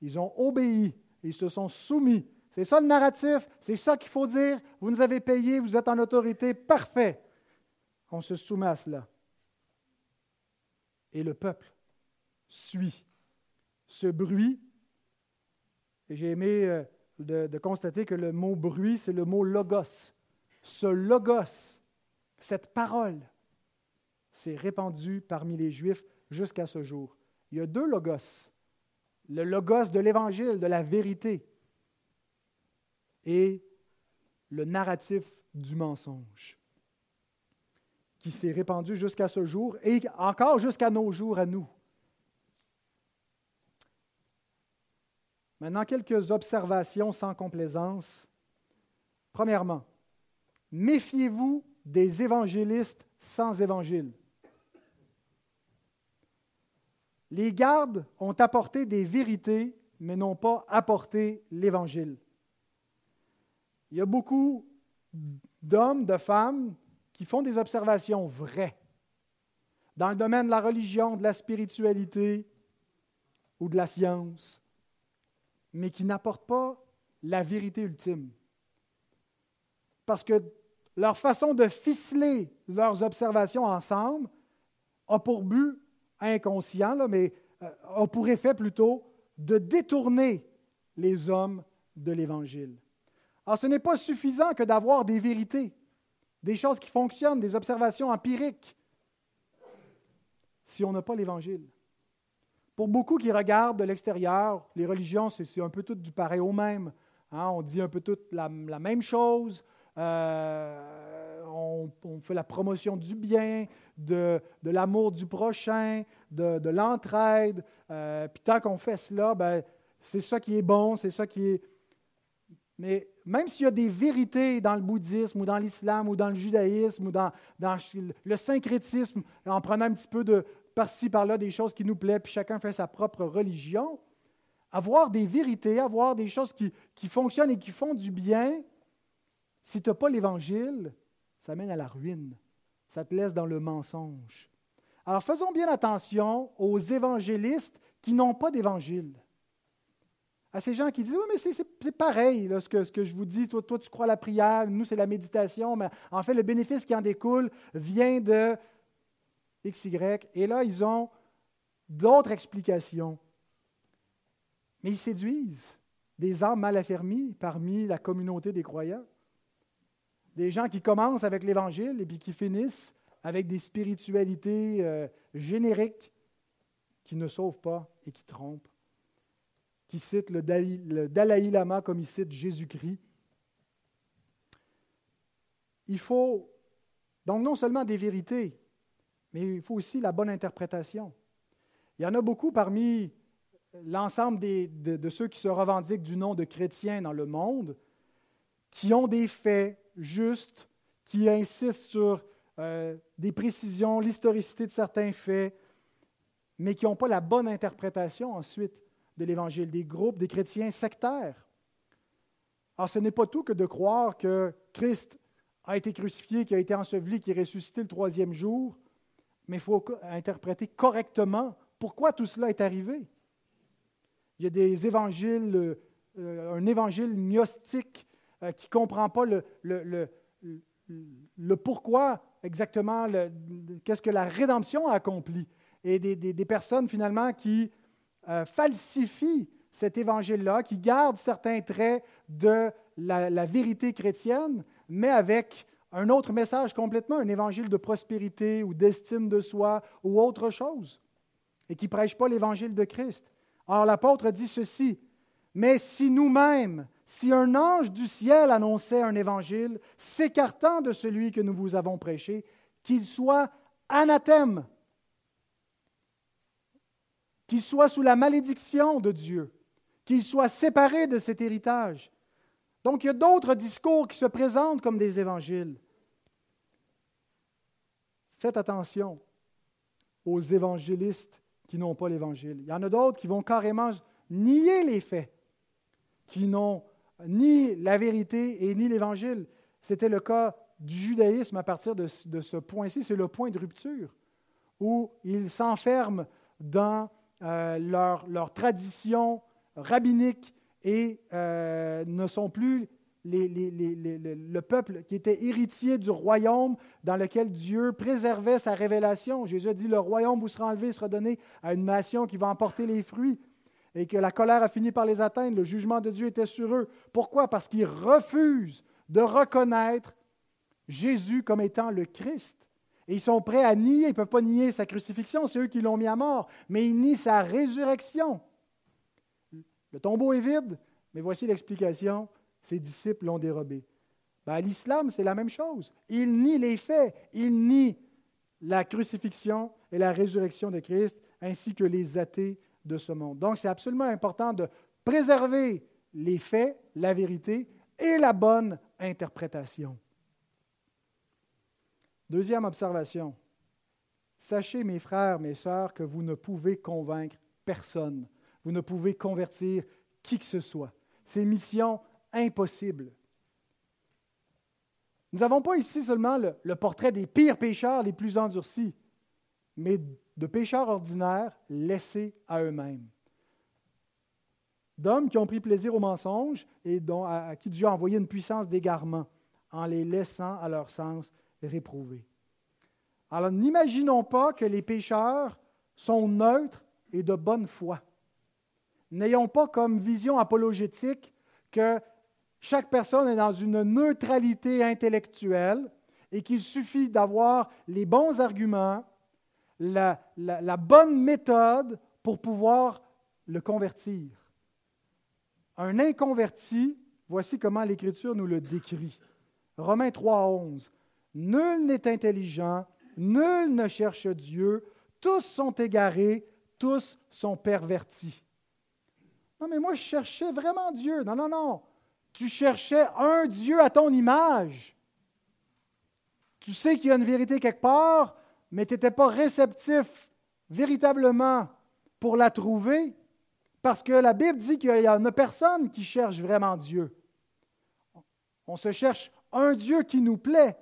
Ils ont obéi, ils se sont soumis, c'est ça le narratif, c'est ça qu'il faut dire. Vous nous avez payé, vous êtes en autorité, parfait. On se soumet à cela. Et le peuple suit ce bruit. J'ai aimé euh, de, constater que le mot bruit, c'est le mot logos. Ce logos, cette parole, s'est répandue parmi les Juifs jusqu'à ce jour. Il y a deux logos. Le logos de l'Évangile, de la vérité, et le narratif du mensonge qui s'est répandu jusqu'à ce jour et encore jusqu'à nos jours à nous. Maintenant, quelques observations sans complaisance. Premièrement, méfiez-vous des évangélistes sans évangile. Les gardes ont apporté des vérités, mais n'ont pas apporté l'évangile. Il y a beaucoup d'hommes, de femmes qui font des observations vraies dans le domaine de la religion, de la spiritualité ou de la science, mais qui n'apportent pas la vérité ultime. Parce que leur façon de ficeler leurs observations ensemble a pour but inconscient, mais euh, a pour effet plutôt de détourner les hommes de l'Évangile. Alors, ce n'est pas suffisant que d'avoir des vérités, des choses qui fonctionnent, des observations empiriques, si on n'a pas l'Évangile. Pour beaucoup qui regardent de l'extérieur, les religions, c'est un peu tout du pareil au même. Hein. On dit un peu tout la, même chose. Euh, on, fait la promotion du bien, de, l'amour du prochain, de, l'entraide. Euh, puis tant qu'on fait cela, ben, c'est ça qui est bon, c'est ça qui est. Mais même s'il y a des vérités dans le bouddhisme ou dans l'islam ou dans le judaïsme ou dans, le syncrétisme, en prenant un petit peu de par-ci, par-là, des choses qui nous plaisent, puis chacun fait sa propre religion, avoir des vérités, avoir des choses qui, qui fonctionnent et qui font du bien, si tu n'as pas l'Évangile, ça mène à la ruine. Ça te laisse dans le mensonge. Alors faisons bien attention aux évangélistes qui n'ont pas d'Évangile à ces gens qui disent Oui, mais c'est pareil, ce, que, ce, que, je vous dis. Toi, toi, tu crois à la prière, nous, c'est la méditation, mais en fait, le bénéfice qui en découle vient de X, Y. Et là, ils ont d'autres explications. Mais ils séduisent des âmes mal affermies parmi la communauté des croyants. Des gens qui commencent avec l'Évangile et puis qui finissent avec des spiritualités euh, génériques qui ne sauvent pas et qui trompent, qui citent le Dalai, Lama comme il cite Jésus-Christ. Il faut donc non seulement des vérités, mais il faut aussi la bonne interprétation. Il y en a beaucoup parmi l'ensemble de, de, ceux qui se revendiquent du nom de chrétiens dans le monde, qui ont des faits justes, qui insistent sur euh, des précisions, l'historicité de certains faits, mais qui n'ont pas la bonne interprétation ensuite de l'Évangile, des groupes, des chrétiens sectaires. Alors ce n'est pas tout que de croire que Christ a été crucifié, qui a été enseveli, qui est ressuscité le troisième jour, mais il faut interpréter correctement pourquoi tout cela est arrivé. Il y a des évangiles, euh, un évangile gnostique euh, qui ne comprend pas le, pourquoi exactement, qu'est-ce que la rédemption a accompli. Et des, personnes finalement qui euh, falsifient cet évangile-là, qui gardent certains traits de la, la, vérité chrétienne, mais avec un autre message complètement, un évangile de prospérité ou d'estime de soi ou autre chose, et qui ne prêchent pas l'évangile de Christ. Or, l'apôtre dit ceci, mais si nous-mêmes, si un ange du ciel annonçait un évangile s'écartant de celui que nous vous avons prêché, qu'il soit anathème, qu'il soit sous la malédiction de Dieu, qu'il soit séparé de cet héritage. Donc il y a d'autres discours qui se présentent comme des évangiles. Faites attention aux évangélistes qui n'ont pas l'Évangile. Il y en a d'autres qui vont carrément nier les faits, qui n'ont ni la vérité et ni l'Évangile. C'était le cas du judaïsme à partir de, ce point-ci, c'est le point de rupture, où ils s'enferment dans euh, leur, tradition rabbinique et euh, ne sont plus le peuple qui était héritier du royaume dans lequel Dieu préservait sa révélation. Jésus a dit, le royaume vous sera enlevé, sera donné à une nation qui va emporter les fruits et que la colère a fini par les atteindre. Le jugement de Dieu était sur eux. Pourquoi? Parce qu'ils refusent de reconnaître Jésus comme étant le Christ. Ils sont prêts à nier, ils ne peuvent pas nier sa crucifixion, c'est eux qui l'ont mis à mort, mais ils nient sa résurrection. Le tombeau est vide, mais voici l'explication ses disciples l'ont dérobé. Ben, l'islam, c'est la même chose. Il nie les faits, il nie la crucifixion et la résurrection de Christ, ainsi que les athées de ce monde. Donc, c'est absolument important de préserver les faits, la vérité et la bonne interprétation. Deuxième observation. Sachez, mes frères, mes sœurs, que vous ne pouvez convaincre personne. Vous ne pouvez convertir qui que ce soit. C'est mission impossible. Nous n'avons pas ici seulement le, portrait des pires pécheurs les plus endurcis, mais de pécheurs ordinaires laissés à eux-mêmes. D'hommes qui ont pris plaisir au mensonge et dont, à, qui Dieu a envoyé une puissance d'égarement en les laissant à leur sens réprouvés. Alors n'imaginons pas que les pécheurs sont neutres et de bonne foi. N'ayons pas comme vision apologétique que chaque personne est dans une neutralité intellectuelle et qu'il suffit d'avoir les bons arguments, la, bonne méthode pour pouvoir le convertir. Un inconverti, voici comment l'Écriture nous le décrit. Romains 3, 11. Nul n'est intelligent, nul ne cherche Dieu, tous sont égarés, tous sont pervertis. Non, mais moi, je cherchais vraiment Dieu. Non, non, non. Tu cherchais un Dieu à ton image. Tu sais qu'il y a une vérité quelque part, mais tu n'étais pas réceptif véritablement pour la trouver, parce que la Bible dit qu'il y en a personne qui cherche vraiment Dieu. On se cherche un Dieu qui nous plaît.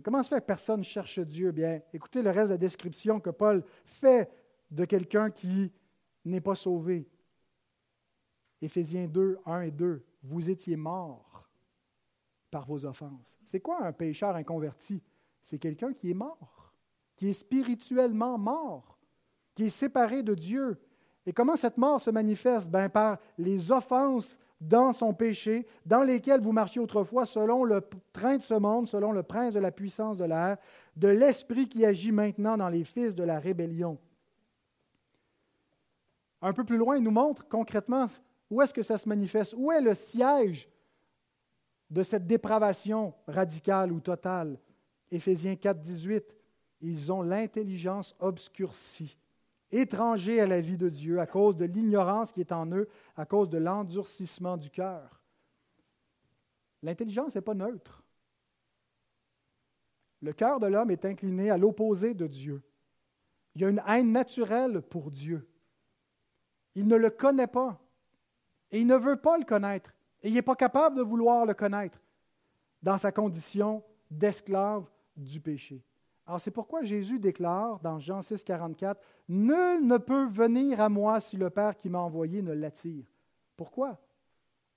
Comment se fait que personne cherche Dieu? Bien, écoutez le reste de la description que Paul fait de quelqu'un qui n'est pas sauvé. Éphésiens 2, 1 et 2, vous étiez morts par vos offenses. C'est quoi un pécheur inconverti? C'est quelqu'un qui est mort, qui est spirituellement mort, qui est séparé de Dieu. Et comment cette mort se manifeste? Ben, Par les offenses dans son péché, dans lesquelles vous marchiez autrefois selon le train de ce monde, selon le prince de la puissance de l'air, de l'esprit qui agit maintenant dans les fils de la rébellion. Un peu plus loin, il nous montre concrètement où est-ce que ça se manifeste, où est le siège de cette dépravation radicale ou totale. Éphésiens 4, 18, ils ont l'intelligence obscurcie étrangers à la vie de Dieu à cause de l'ignorance qui est en eux, à cause de l'endurcissement du cœur. L'intelligence n'est pas neutre. Le cœur de l'homme est incliné à l'opposé de Dieu. Il y a une haine naturelle pour Dieu. Il ne le connaît pas et il ne veut pas le connaître et il n'est pas capable de vouloir le connaître dans sa condition d'esclave du péché. Alors c'est pourquoi Jésus déclare dans Jean 6, 44, Nul ne peut venir à moi si le Père qui m'a envoyé ne l'attire. Pourquoi?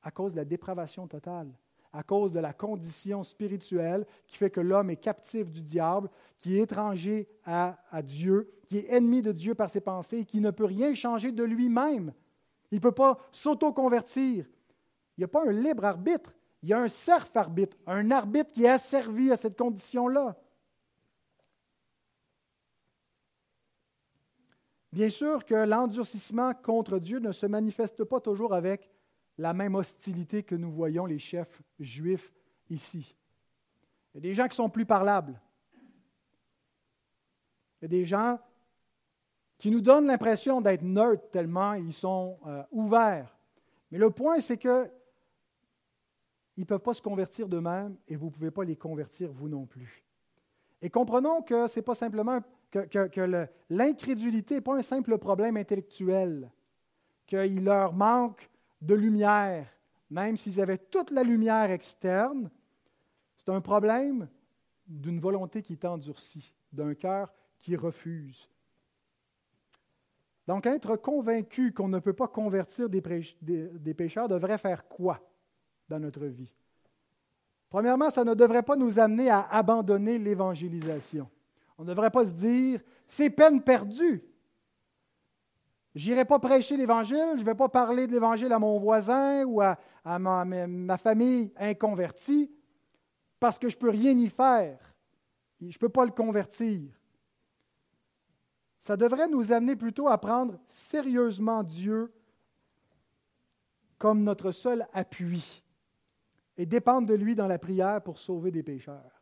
À cause de la dépravation totale, à cause de la condition spirituelle qui fait que l'homme est captif du diable, qui est étranger à, Dieu, qui est ennemi de Dieu par ses pensées qui ne peut rien changer de lui-même. Il ne peut pas s'auto-convertir. Il n'y a pas un libre arbitre, il y a un serf arbitre, un arbitre qui est asservi à cette condition-là. Bien sûr que l'endurcissement contre Dieu ne se manifeste pas toujours avec la même hostilité que nous voyons les chefs juifs ici. Il y a des gens qui sont plus parlables. Il y a des gens qui nous donnent l'impression d'être neutres tellement ils sont euh, ouverts. Mais le point, c'est que ils ne peuvent pas se convertir d'eux-mêmes et vous ne pouvez pas les convertir vous non plus. Et comprenons que ce n'est pas simplement que, l'incrédulité n'est pas un simple problème intellectuel, qu'il leur manque de lumière, même s'ils avaient toute la lumière externe. C'est un problème d'une volonté qui est endurcie, d'un cœur qui refuse. Donc, être convaincu qu'on ne peut pas convertir des, des pécheurs devrait faire quoi dans notre vie? Premièrement, ça ne devrait pas nous amener à abandonner l'évangélisation. On ne devrait pas se dire, c'est peine perdue. J'irai pas prêcher l'Évangile, je ne vais pas parler de l'Évangile à mon voisin ou à, ma, famille inconvertie parce que je ne peux rien y faire. Je ne peux pas le convertir. Ça devrait nous amener plutôt à prendre sérieusement Dieu comme notre seul appui et dépendre de lui dans la prière pour sauver des pécheurs.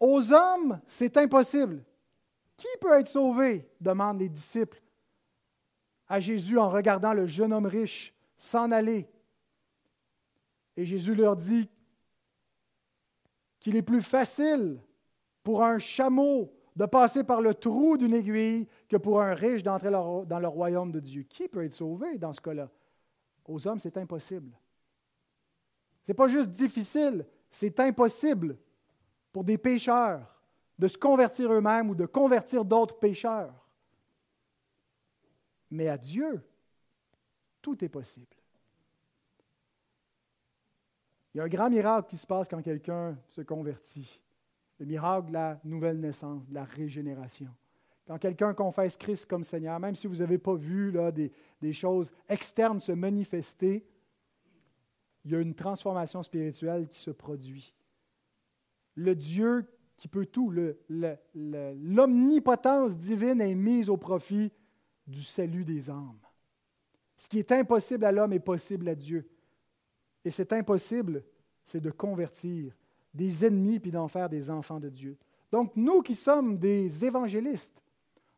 Aux hommes, c'est impossible. Qui peut être sauvé? demandent les disciples à Jésus en regardant le jeune homme riche s'en aller. Et Jésus leur dit qu'il est plus facile pour un chameau de passer par le trou d'une aiguille que pour un riche d'entrer dans le royaume de Dieu. Qui peut être sauvé dans ce cas-là? Aux hommes, c'est impossible. Ce n'est pas juste difficile, c'est impossible pour des pécheurs de se convertir eux-mêmes ou de convertir d'autres pécheurs. Mais à Dieu, tout est possible. Il y a un grand miracle qui se passe quand quelqu'un se convertit. Le miracle de la nouvelle naissance, de la régénération. Quand quelqu'un confesse Christ comme Seigneur, même si vous n'avez pas vu là, des, des choses externes se manifester, il y a une transformation spirituelle qui se produit le Dieu qui peut tout, l'omnipotence divine est mise au profit du salut des âmes. Ce qui est impossible à l'homme est possible à Dieu. Et c'est impossible, c'est de convertir des ennemis puis d'en faire des enfants de Dieu. Donc, nous qui sommes des évangélistes,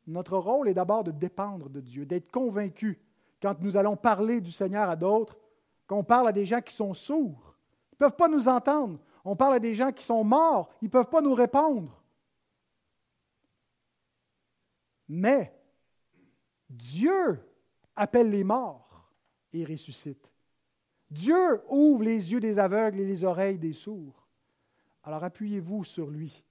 notre rôle est d'abord de dépendre de Dieu, d'être convaincus quand nous allons parler du Seigneur à d'autres, qu'on parle à des gens qui sont sourds, ils ne peuvent pas nous entendre. On parle à des gens qui sont morts, ils ne peuvent pas nous répondre. Mais Dieu appelle les morts et ressuscite. Dieu ouvre les yeux des aveugles et les oreilles des sourds. Alors appuyez-vous sur lui.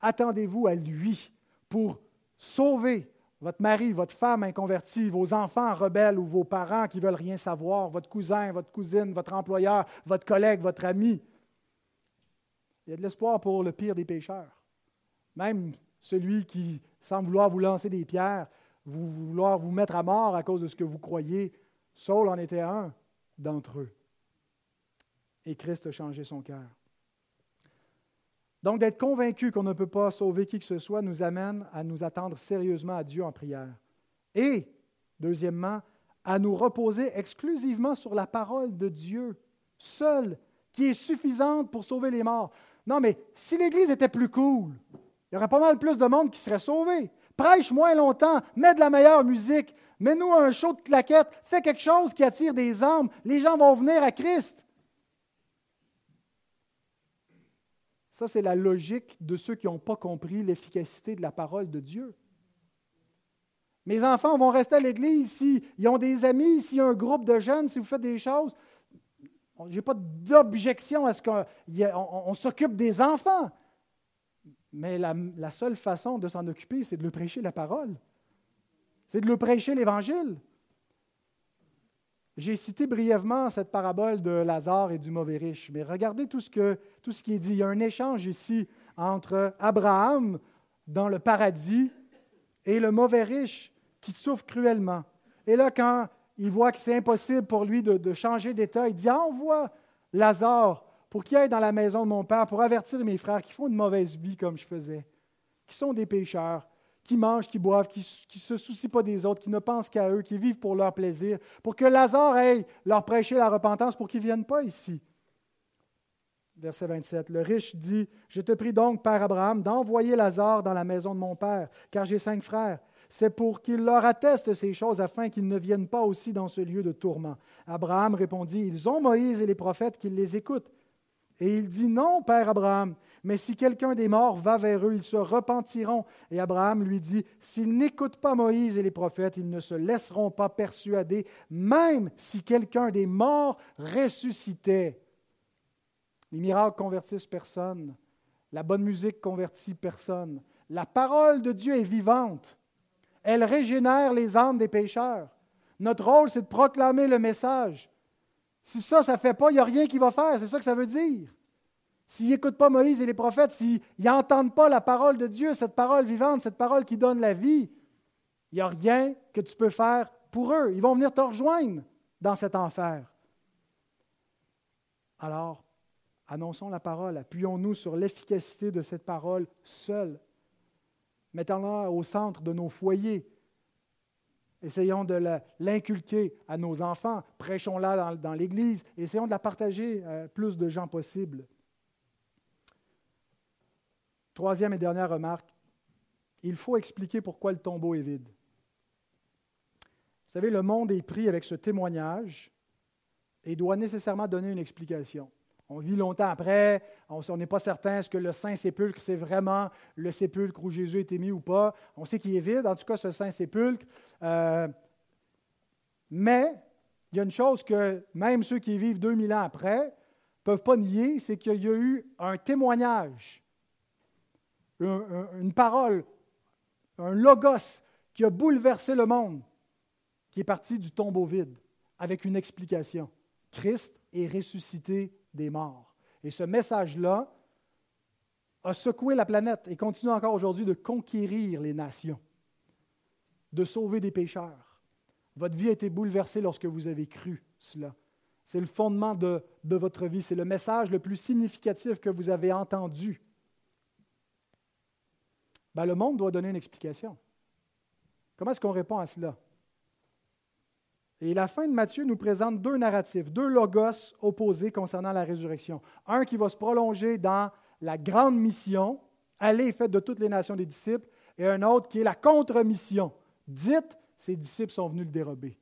Attendez-vous à lui pour sauver votre mari, votre femme inconvertie, vos enfants rebelles ou vos parents qui veulent rien savoir, votre cousin, votre cousine, votre employeur, votre collègue, votre ami. Il y a de l'espoir pour le pire des pécheurs. Même celui qui semble vouloir vous lancer des pierres, vous vouloir vous mettre à mort à cause de ce que vous croyez. Saul en était un d'entre eux. Et Christ a changé son cœur. Donc, d'être convaincu qu'on ne peut pas sauver qui que ce soit nous amène à nous attendre sérieusement à Dieu en prière. Et, deuxièmement, à nous reposer exclusivement sur la parole de Dieu, seule, qui est suffisante pour sauver les morts. Non, mais si l'Église était plus cool, il y aurait pas mal plus de monde qui serait sauvé. Prêche moins longtemps, mets de la meilleure musique, mets-nous un show de claquettes, fais quelque chose qui attire des âmes. Les gens vont venir à Christ. Ça, c'est la logique de ceux qui n'ont pas compris l'efficacité de la parole de Dieu. Mes enfants vont rester à l'église s'ils ont des amis, s'il y a un groupe de jeunes, si vous faites des choses. Je n'ai pas d'objection à ce qu'on s'occupe des enfants. Mais la, seule façon de s'en occuper, c'est de leur prêcher la parole. C'est de leur prêcher l'Évangile. J'ai cité brièvement cette parabole de Lazare et du mauvais riche, mais regardez tout ce, tout ce qui est dit. Il y a un échange ici entre Abraham dans le paradis et le mauvais riche qui souffre cruellement. Et là, quand il voit que c'est impossible pour lui de, changer d'état, il dit Envoie Lazare pour qu'il aille dans la maison de mon père pour avertir mes frères qui font une mauvaise vie comme je faisais, qui sont des pécheurs, qui mangent, qui boivent, qui ne se soucient pas des autres, qui ne pensent qu'à eux, qui vivent pour leur plaisir, pour que Lazare aille leur prêcher la repentance pour qu'ils ne viennent pas ici. Verset 27. Le riche dit Je te prie donc, Père Abraham, d'envoyer Lazare dans la maison de mon père, car j'ai cinq frères. C'est pour qu'il leur atteste ces choses afin qu'ils ne viennent pas aussi dans ce lieu de tourment. Abraham répondit Ils ont Moïse et les prophètes qu'ils les écoutent. Et il dit Non, Père Abraham, mais si quelqu'un des morts va vers eux, ils se repentiront. Et Abraham lui dit, s'ils n'écoutent pas Moïse et les prophètes, ils ne se laisseront pas persuader, même si quelqu'un des morts ressuscitait. Les miracles convertissent personne. La bonne musique convertit personne. La parole de Dieu est vivante. Elle régénère les âmes des pécheurs. Notre rôle, c'est de proclamer le message. Si ça, ça ne fait pas, il n'y a rien qui va faire. C'est ça que ça veut dire. S'ils n'écoutent pas Moïse et les prophètes, s'ils n'entendent pas la parole de Dieu, cette parole vivante, cette parole qui donne la vie, il n'y a rien que tu peux faire pour eux. Ils vont venir te rejoindre dans cet enfer. Alors, annonçons la parole, appuyons-nous sur l'efficacité de cette parole seule. Mettons-la au centre de nos foyers. Essayons de l'inculquer à nos enfants. Prêchons-la dans, l'Église. Essayons de la partager à plus de gens possible. Troisième et dernière remarque, il faut expliquer pourquoi le tombeau est vide. Vous savez, le monde est pris avec ce témoignage et doit nécessairement donner une explication. On vit longtemps après, on n'est pas certain est-ce que le Saint-Sépulcre, c'est vraiment le sépulcre où Jésus a été mis ou pas. On sait qu'il est vide, en tout cas, ce Saint-Sépulcre. Euh, mais il y a une chose que même ceux qui vivent 2000 ans après ne peuvent pas nier, c'est qu'il y a eu un témoignage une parole, un logos qui a bouleversé le monde, qui est parti du tombeau vide, avec une explication. Christ est ressuscité des morts. Et ce message-là a secoué la planète et continue encore aujourd'hui de conquérir les nations, de sauver des pécheurs. Votre vie a été bouleversée lorsque vous avez cru cela. C'est le fondement de, votre vie, c'est le message le plus significatif que vous avez entendu ben, le monde doit donner une explication. Comment est-ce qu'on répond à cela? Et la fin de Matthieu nous présente deux narratifs, deux logos opposés concernant la résurrection. Un qui va se prolonger dans la grande mission, aller et faites de toutes les nations des disciples, et un autre qui est la contre-mission. Dites, ces disciples sont venus le dérober.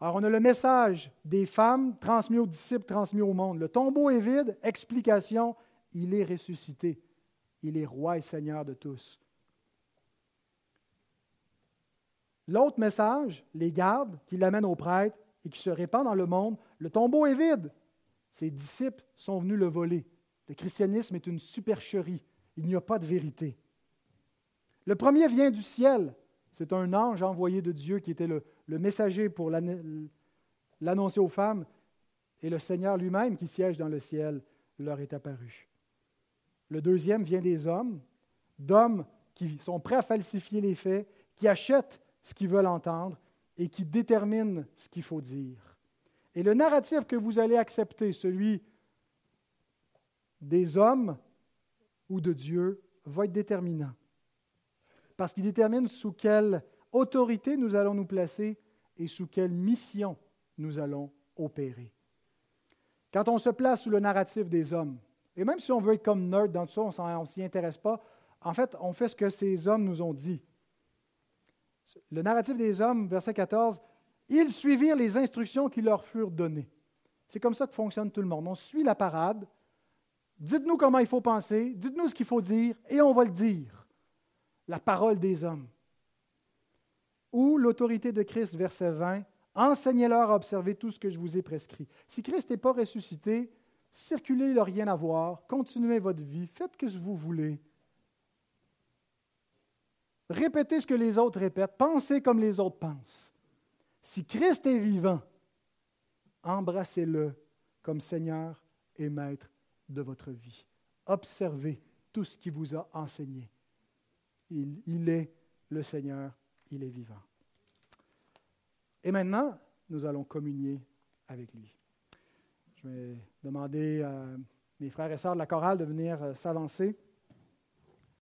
Alors, on a le message des femmes transmis aux disciples, transmis au monde. Le tombeau est vide, explication, il est ressuscité. Il est roi et seigneur de tous. L'autre message, les gardes qui l'amènent au prêtre et qui se répand dans le monde, le tombeau est vide. Ses disciples sont venus le voler. Le christianisme est une supercherie. Il n'y a pas de vérité. Le premier vient du ciel. C'est un ange envoyé de Dieu qui était le, le messager pour l'annoncer aux femmes. Et le Seigneur lui-même qui siège dans le ciel leur est apparu. Le deuxième vient des hommes, d'hommes qui sont prêts à falsifier les faits, qui achètent ce qu'ils veulent entendre et qui déterminent ce qu'il faut dire. Et le narratif que vous allez accepter, celui des hommes ou de Dieu, va être déterminant. Parce qu'il détermine sous quelle autorité nous allons nous placer et sous quelle mission nous allons opérer. Quand on se place sous le narratif des hommes, et même si on veut être comme nerd dans tout ça, on ne s'y intéresse pas, en fait, on fait ce que ces hommes nous ont dit. Le narratif des hommes, verset 14, ils suivirent les instructions qui leur furent données. C'est comme ça que fonctionne tout le monde. On suit la parade. Dites-nous comment il faut penser, dites-nous ce qu'il faut dire, et on va le dire. La parole des hommes. Ou l'autorité de Christ, verset 20, enseignez-leur à observer tout ce que je vous ai prescrit. Si Christ n'est pas ressuscité, circulez, n'a rien à voir, continuez votre vie, faites ce que vous voulez. Répétez ce que les autres répètent, pensez comme les autres pensent. Si Christ est vivant, embrassez-le comme Seigneur et Maître de votre vie. Observez tout ce qu'il vous a enseigné. Il, est le Seigneur, il est vivant. Et maintenant, nous allons communier avec lui. Je vais demander à mes frères et sœurs de la chorale de venir euh, s'avancer.